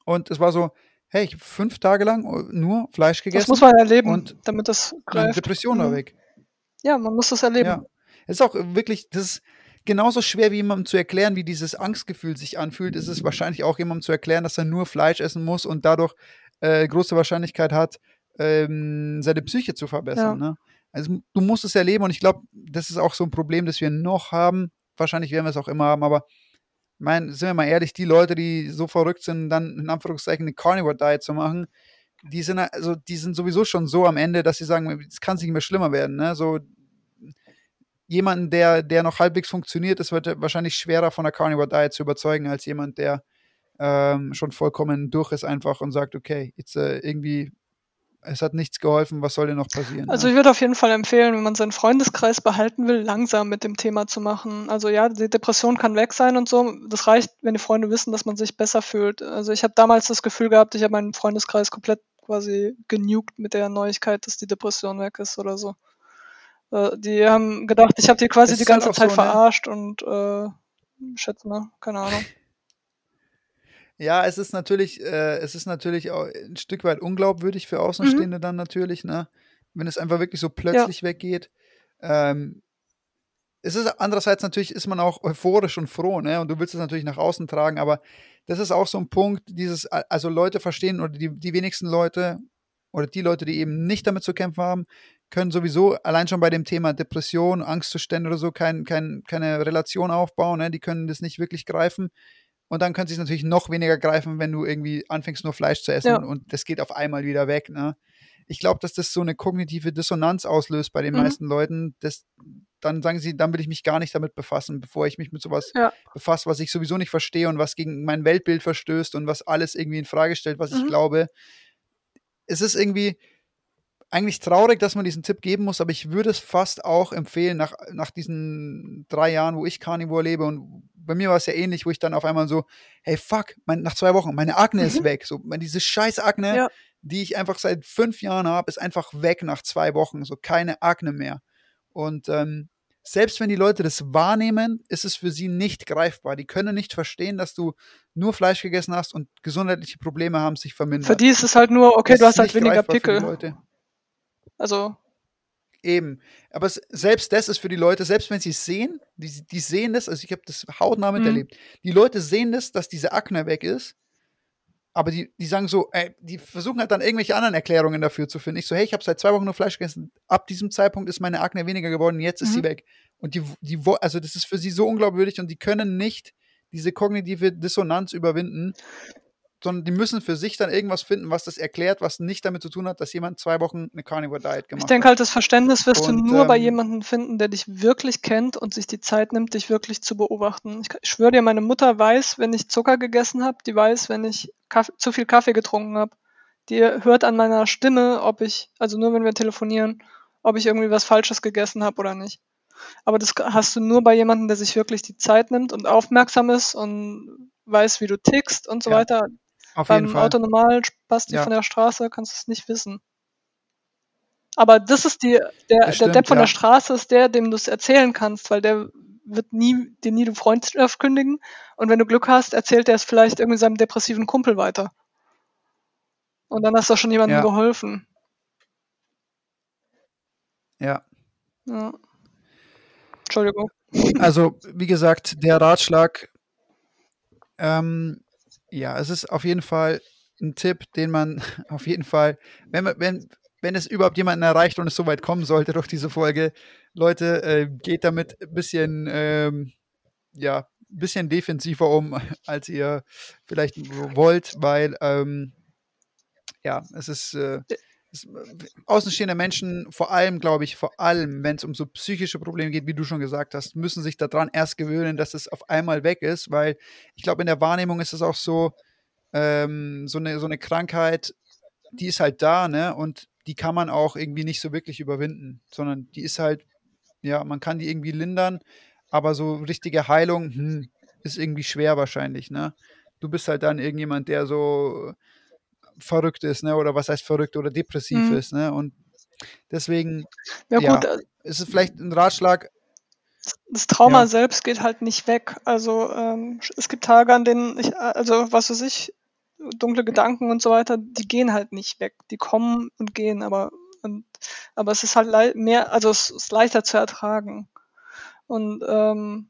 Und es war so, hey, ich habe fünf Tage lang nur Fleisch Das gegessen muss man erleben, und damit das greift. Depression war Mhm. weg. Ja, man muss das erleben. Ja. Es ist auch wirklich, das ist genauso schwer wie jemandem zu erklären, wie dieses Angstgefühl sich anfühlt, ist es wahrscheinlich auch jemandem zu erklären, dass er nur Fleisch essen muss und dadurch äh, große Wahrscheinlichkeit hat, ähm, seine Psyche zu verbessern. Ne? Also du musst es erleben und ich glaube, das ist auch so ein Problem, das wir noch haben. Wahrscheinlich werden wir es auch immer haben, aber mein, sind wir mal ehrlich, die Leute, die so verrückt sind, dann in Anführungszeichen eine Carnivore Diet zu machen, die sind also die sind sowieso schon so am Ende, dass sie sagen, es kann nicht mehr schlimmer werden. Ne? So jemanden, der, der noch halbwegs funktioniert, es wird wahrscheinlich schwerer von der Carnivore Diet zu überzeugen, als jemand, der ähm, schon vollkommen durch ist einfach und sagt, okay, jetzt äh, irgendwie, es hat nichts geholfen, was soll denn noch passieren? Also ich würde auf jeden Fall empfehlen, wenn man seinen Freundeskreis behalten will, langsam mit dem Thema zu machen. Also ja, die Depression kann weg sein und so. Das reicht, wenn die Freunde wissen, dass man sich besser fühlt. Also ich habe damals das Gefühl gehabt, ich habe meinen Freundeskreis komplett quasi genugt mit der Neuigkeit, dass die Depression weg ist oder so. Äh, Die haben gedacht, ich habe die quasi Es die halt ganze Zeit so, ne? verarscht und äh, schätze mal, keine Ahnung. (laughs) Ja, es ist natürlich, äh, es ist natürlich auch ein Stück weit unglaubwürdig für Außenstehende dann natürlich, ne? Wenn es einfach wirklich so plötzlich weggeht. Ähm, es ist andererseits natürlich ist man auch euphorisch und froh, ne? Und du willst es natürlich nach außen tragen, aber das ist auch so ein Punkt, dieses, also Leute verstehen oder die, die wenigsten Leute oder die Leute, die eben nicht damit zu kämpfen haben, können sowieso allein schon bei dem Thema Depression, Angstzustände oder so kein, kein, keine Relation aufbauen, ne? Die können das nicht wirklich greifen. Und dann können sie es natürlich noch weniger greifen, wenn du irgendwie anfängst, nur Fleisch zu essen Ja. und das geht auf einmal wieder weg. Ne? Ich glaube, dass das so eine kognitive Dissonanz auslöst bei den Mhm. meisten Leuten. Das, dann sagen sie, dann will ich mich gar nicht damit befassen, bevor ich mich mit sowas Ja. befasse, was ich sowieso nicht verstehe und was gegen mein Weltbild verstößt und was alles irgendwie in Frage stellt, was ich Mhm. glaube. Es ist irgendwie eigentlich traurig, dass man diesen Tipp geben muss, aber ich würde es fast auch empfehlen, nach, nach diesen drei Jahren, wo ich Carnivore lebe und bei mir war es ja ähnlich, wo ich dann auf einmal so, hey fuck, mein, nach zwei Wochen, meine Akne ist Mhm. weg. So, diese scheiß Akne, Ja. die ich einfach seit fünf Jahren habe, ist einfach weg nach zwei Wochen. So keine Akne mehr. Und ähm, selbst wenn die Leute das wahrnehmen, ist es für sie nicht greifbar. Die können nicht verstehen, dass du nur Fleisch gegessen hast und gesundheitliche Probleme haben sich vermindert. Für die ist es halt nur, okay, Das du ist hast halt weniger Pickel. Also, Eben. Aber selbst das ist für die Leute, selbst wenn sie es sehen, die, die sehen das, also ich habe das hautnah Mhm. miterlebt. Die Leute sehen das, dass diese Akne weg ist, aber die, die sagen so, ey, die versuchen halt dann irgendwelche anderen Erklärungen dafür zu finden. Ich so, hey, ich habe seit zwei Wochen nur Fleisch gegessen. Ab diesem Zeitpunkt ist meine Akne weniger geworden, jetzt ist sie Mhm. weg. Und die, die, also das ist für sie so unglaubwürdig und die können nicht diese kognitive Dissonanz überwinden, sondern die müssen für sich dann irgendwas finden, was das erklärt, was nicht damit zu tun hat, dass jemand zwei Wochen eine Carnivore Diet gemacht ich denke hat. halt, das Verständnis wirst Und, du nur bei ähm, jemandem finden, der dich wirklich kennt und sich die Zeit nimmt, dich wirklich zu beobachten. Ich, ich schwöre dir, meine Mutter weiß, wenn ich Zucker gegessen habe, die weiß, wenn ich Kaffee, zu viel Kaffee getrunken habe. Die hört an meiner Stimme, ob ich, also nur wenn wir telefonieren, ob ich irgendwie was Falsches gegessen habe oder nicht. Aber das hast du nur bei jemandem, der sich wirklich die Zeit nimmt und aufmerksam ist und weiß, wie du tickst und so Ja, weiter. Auf Beim jeden Fall. Autonormal-Spasti Ja. von der Straße kannst du es nicht wissen. Aber das ist die, der, Das der stimmt, Depp von ja. der Straße ist der, dem du es erzählen kannst, weil der wird nie, dir nie die Freundschaft kündigen. Und wenn du Glück hast, erzählt er es vielleicht irgendwie seinem depressiven Kumpel weiter. Und dann hast du schon jemandem Ja. geholfen. Ja. Ja. Entschuldigung. Also, wie gesagt, der Ratschlag, ähm, ja, es ist auf jeden Fall ein Tipp, den man (laughs) auf jeden Fall, wenn, wenn, wenn es überhaupt jemanden erreicht und es soweit kommen sollte durch diese Folge, Leute, äh, geht damit ein bisschen, ähm, ja, ein bisschen defensiver um, (laughs) als ihr vielleicht wollt, weil, ähm, ja, es ist, äh, es, außenstehende Menschen, vor allem, glaube ich, vor allem, wenn es um so psychische Probleme geht, wie du schon gesagt hast, müssen sich daran erst gewöhnen, dass es auf einmal weg ist, weil ich glaube, in der Wahrnehmung ist es auch so, ähm, so, eine, so eine Krankheit, die ist halt da, ne? Und die kann man auch irgendwie nicht so wirklich überwinden, sondern die ist halt, ja, man kann die irgendwie lindern, aber so richtige Heilung hm, ist irgendwie schwer wahrscheinlich, ne? Du bist halt dann irgendjemand, der so verrückt ist, ne? Oder was heißt verrückt oder depressiv Mhm. ist, ne? Und deswegen Ja, Ja. gut, äh, ist es vielleicht ein Ratschlag, das Trauma Ja. selbst geht halt nicht weg. Also ähm, es gibt Tage, an denen ich, also was weiß ich, dunkle Gedanken und so weiter, die gehen halt nicht weg. Die kommen und gehen, aber und, aber es ist halt mehr, also es ist leichter zu ertragen. Und ähm,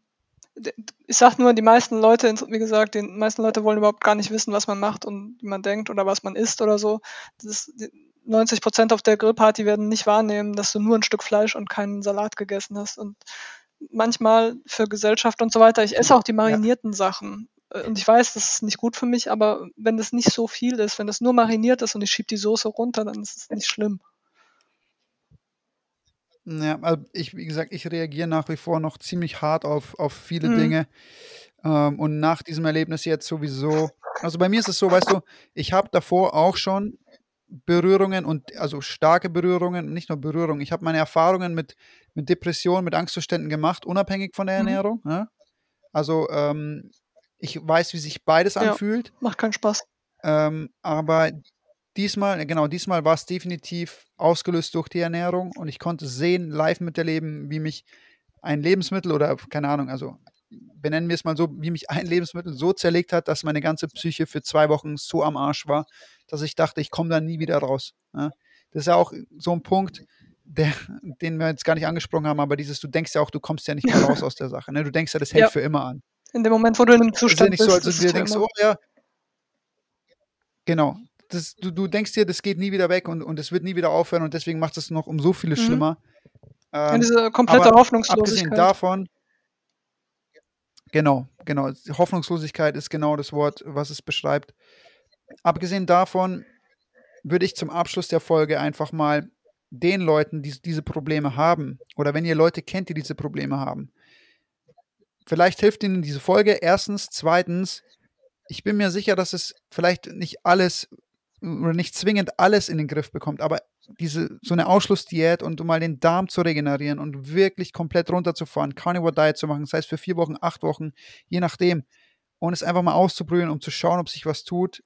ich sag nur, die meisten Leute, wie gesagt, die meisten Leute wollen überhaupt gar nicht wissen, was man macht und wie man denkt oder was man isst oder so. Das, die, 90 Prozent auf der Grillparty werden nicht wahrnehmen, dass du nur ein Stück Fleisch und keinen Salat gegessen hast. Und manchmal für Gesellschaft und so weiter, ich esse auch die marinierten Sachen. Äh, Und ich weiß, das ist nicht gut für mich, aber wenn das nicht so viel ist, wenn das nur mariniert ist und ich schiebe die Soße runter, dann ist es nicht schlimm. Ja, also ich, wie gesagt, ich reagiere nach wie vor noch ziemlich hart auf, auf viele Mhm. Dinge. Ähm, und nach diesem Erlebnis jetzt sowieso. Also bei mir ist es so, weißt du, ich habe davor auch schon Berührungen und also starke Berührungen, nicht nur Berührungen. Ich habe meine Erfahrungen mit, mit Depressionen, mit Angstzuständen gemacht, unabhängig von der Mhm. Ernährung. Ja? Also ähm, ich weiß, wie sich beides Ja. anfühlt. Macht keinen Spaß. Ähm, aber diesmal, genau, diesmal war es definitiv ausgelöst durch die Ernährung und ich konnte sehen, live miterleben, wie mich ein Lebensmittel oder keine Ahnung, also benennen wir es mal so, wie mich ein Lebensmittel so zerlegt hat, dass meine ganze Psyche für zwei Wochen so am Arsch war, dass ich dachte, ich komme da nie wieder raus. Ja? Das ist ja auch so ein Punkt, der, den wir jetzt gar nicht angesprochen haben, aber dieses, du denkst ja auch, du kommst ja nicht mehr raus aus der Sache. Ne? Du denkst ja, das hält Ja. für immer an. In dem Moment, wo du in einem Es ist ja Zustand nicht bist, so, als ist du denkst, immer. oh ja, genau. Das, du, du denkst dir, das geht nie wieder weg und, und es wird nie wieder aufhören und deswegen macht es noch um so vieles Mhm. schlimmer. Ähm, diese komplette Hoffnungslosigkeit. abgesehen davon, genau, genau, Hoffnungslosigkeit ist genau das Wort, was es beschreibt. Abgesehen davon würde ich zum Abschluss der Folge einfach mal den Leuten, die diese Probleme haben, oder wenn ihr Leute kennt, die diese Probleme haben, vielleicht hilft ihnen diese Folge. Erstens, zweitens, ich bin mir sicher, dass es vielleicht nicht alles nicht zwingend alles in den Griff bekommt, aber diese so eine Ausschlussdiät und um mal den Darm zu regenerieren und wirklich komplett runterzufahren, Carnivore Diet zu machen, das heißt für vier Wochen, acht Wochen, je nachdem, und es einfach mal auszuprobieren, um zu schauen, ob sich was tut,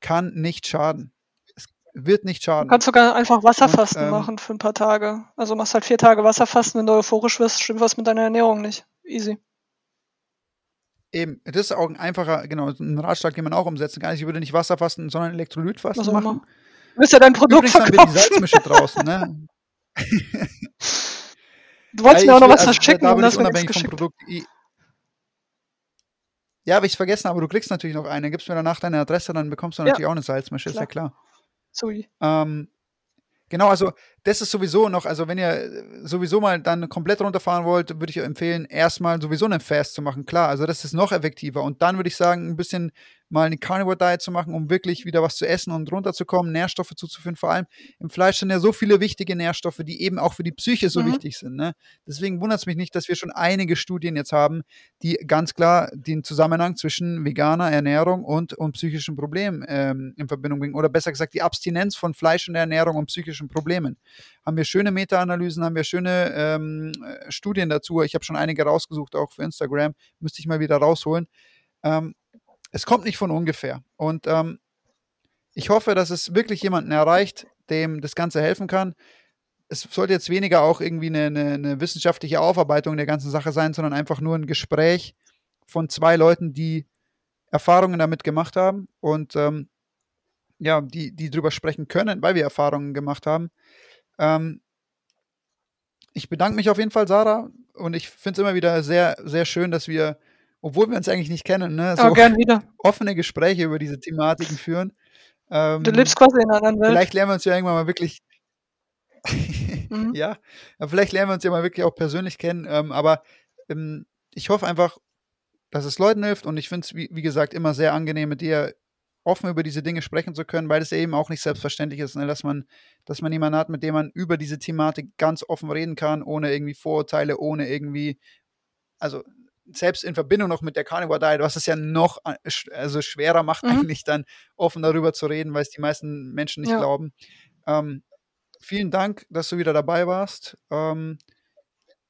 kann nicht schaden. Es wird nicht Du schaden. kannst sogar einfach Wasserfasten ähm, machen für ein paar Tage. Also machst halt vier Tage Wasserfasten, wenn du euphorisch wirst, stimmt was mit deiner Ernährung nicht. Easy. Eben, das ist auch ein einfacher, genau, ein Ratschlag, den man auch umsetzen kann. Ich würde nicht Wasserfasten, sondern Elektrolytfasten machen. immer. Du ja dein Produkt Übrigens haben wir die verkaufen. Salzmische draußen, ne? (laughs) Du wolltest Ja, mir auch noch was also, verschicken da hast ich unabhängig vom. Produkt. Ja, habe ich vergessen, aber du kriegst natürlich noch eine. Gibst mir danach deine Adresse, dann bekommst du Ja. natürlich auch eine Salzmische, ist ja klar. Sorry. Ähm, genau, also das ist sowieso noch, also wenn ihr äh, sowieso mal dann komplett runterfahren wollt, würde ich empfehlen, erstmal sowieso einen Fast zu machen. Klar, also das ist noch effektiver. Und dann würde ich sagen, ein bisschen mal eine Carnivore Diet zu machen, um wirklich wieder was zu essen und runterzukommen, Nährstoffe zuzuführen. Vor allem im Fleisch sind ja so viele wichtige Nährstoffe, die eben auch für die Psyche so mhm. wichtig sind. Ne? Deswegen wundert es mich nicht, dass wir schon einige Studien jetzt haben, die ganz klar den Zusammenhang zwischen veganer Ernährung und, und psychischen Problemen ähm, in Verbindung bringen. Oder besser gesagt, die Abstinenz von Fleisch und Ernährung und psychischen Problemen. Haben wir schöne Meta-Analysen, haben wir schöne ähm, Studien dazu. Ich habe schon einige rausgesucht, auch für Instagram. Müsste ich mal wieder rausholen. Ähm, es kommt nicht von ungefähr. Und ähm, ich hoffe, dass es wirklich jemanden erreicht, dem das Ganze helfen kann. Es sollte jetzt weniger auch irgendwie eine, eine, eine, wissenschaftliche Aufarbeitung der ganzen Sache sein, sondern einfach nur ein Gespräch von zwei Leuten, die Erfahrungen damit gemacht haben und ähm, ja, die, die drüber sprechen können, weil wir Erfahrungen gemacht haben. Ähm, ich bedanke mich auf jeden Fall, Sarah, und ich finde es immer wieder sehr, sehr schön, dass wir obwohl wir uns eigentlich nicht kennen, ne, so gern wieder. (laughs) offene Gespräche über diese Thematiken führen. Ähm, du lebst quasi in einer anderen Welt. Vielleicht lernen wir uns ja irgendwann mal wirklich. mhm. (laughs) ja, vielleicht lernen wir uns ja mal wirklich auch persönlich kennen. Ähm, aber ähm, ich hoffe einfach, dass es Leuten hilft und ich finde es, wie, wie, gesagt, immer sehr angenehm, mit dir offen über diese Dinge sprechen zu können, weil es eben auch nicht selbstverständlich ist, ne, dass man, dass man jemanden hat, mit dem man über diese Thematik ganz offen reden kann, ohne irgendwie Vorurteile, ohne irgendwie, also selbst in Verbindung noch mit der Carnivore Diet, was es ja noch äh, also schwerer macht, mhm. eigentlich dann offen darüber zu reden, weil es die meisten Menschen nicht ja. glauben. Ähm, vielen Dank, dass du wieder dabei warst. Ähm,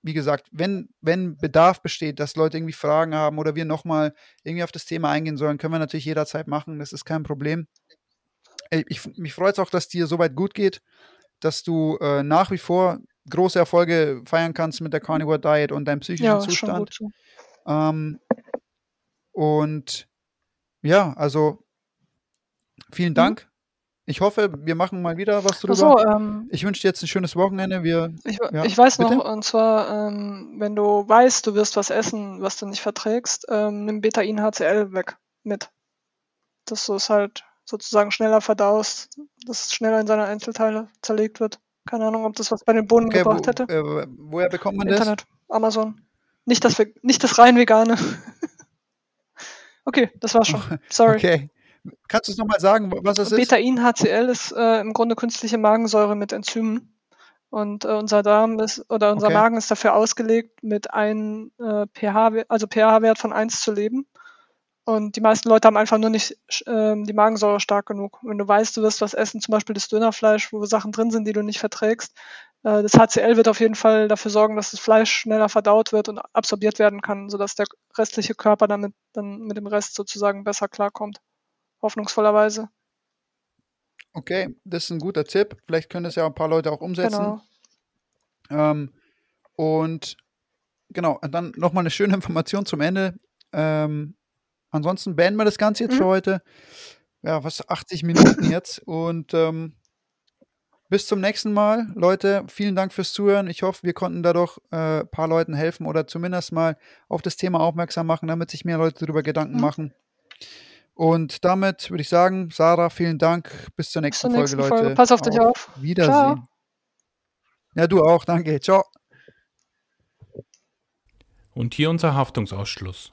wie gesagt, wenn, wenn Bedarf besteht, dass Leute irgendwie Fragen haben oder wir nochmal irgendwie auf das Thema eingehen sollen, können wir natürlich jederzeit machen. Das ist kein Problem. Ich, mich freut es auch, dass dir soweit gut geht, dass du äh, nach wie vor große Erfolge feiern kannst mit der Carnivore Diet und deinem psychischen ja, Zustand. Schon gut, ähm, und ja, also vielen mhm. Dank. Mhm. Ich hoffe, wir machen mal wieder was drüber. So, ähm, ich wünsche dir jetzt ein schönes Wochenende. Wir, ich, ja, ich weiß bitte? noch, und zwar, ähm, wenn du weißt, du wirst was essen, was du nicht verträgst, ähm, nimm Betain-HCl weg mit. Dass du es halt sozusagen schneller verdaust, dass es schneller in seine Einzelteile zerlegt wird. Keine Ahnung, ob das was bei den Bohnen okay, gebracht wo, hätte. Äh, woher bekommt man Internet, das? Amazon. Nicht das, nicht das rein vegane. (laughs) okay, das war's schon. (laughs) Sorry. Okay. Kannst du es nochmal sagen, was es ist? Betain-HCl ist äh, im Grunde künstliche Magensäure mit Enzymen. Und äh, unser Darm ist, oder unser okay. Magen ist dafür ausgelegt, mit einem äh, pH, also pH-Wert von 1 zu leben. Und die meisten Leute haben einfach nur nicht äh, die Magensäure stark genug. Wenn du weißt, du wirst was essen, zum Beispiel das Dönerfleisch, wo Sachen drin sind, die du nicht verträgst, das HCl wird auf jeden Fall dafür sorgen, dass das Fleisch schneller verdaut wird und absorbiert werden kann, sodass der restliche Körper damit dann mit dem Rest sozusagen besser klarkommt. Hoffnungsvollerweise. Okay, das ist ein guter Tipp. Vielleicht können das ja ein paar Leute auch umsetzen. Genau. Ähm, und genau, dann nochmal eine schöne (laughs) Information zum Ende. Ähm, ansonsten beenden wir das Ganze jetzt mhm. für heute. Ja, was 80 Minuten (laughs) jetzt. Und ähm, bis zum nächsten Mal, Leute. Vielen Dank fürs Zuhören. Ich hoffe, wir konnten dadurch ein äh, paar Leuten helfen oder zumindest mal auf das Thema aufmerksam machen, damit sich mehr Leute darüber Gedanken mhm. machen. Und damit würde ich sagen, Sarah, vielen Dank. Bis zur nächsten, Bis zur nächsten Folge, Leute. Folge. Pass auf dich auf. Wiedersehen. Ciao. Ja, du auch. Danke. Ciao. Und hier unser Haftungsausschluss.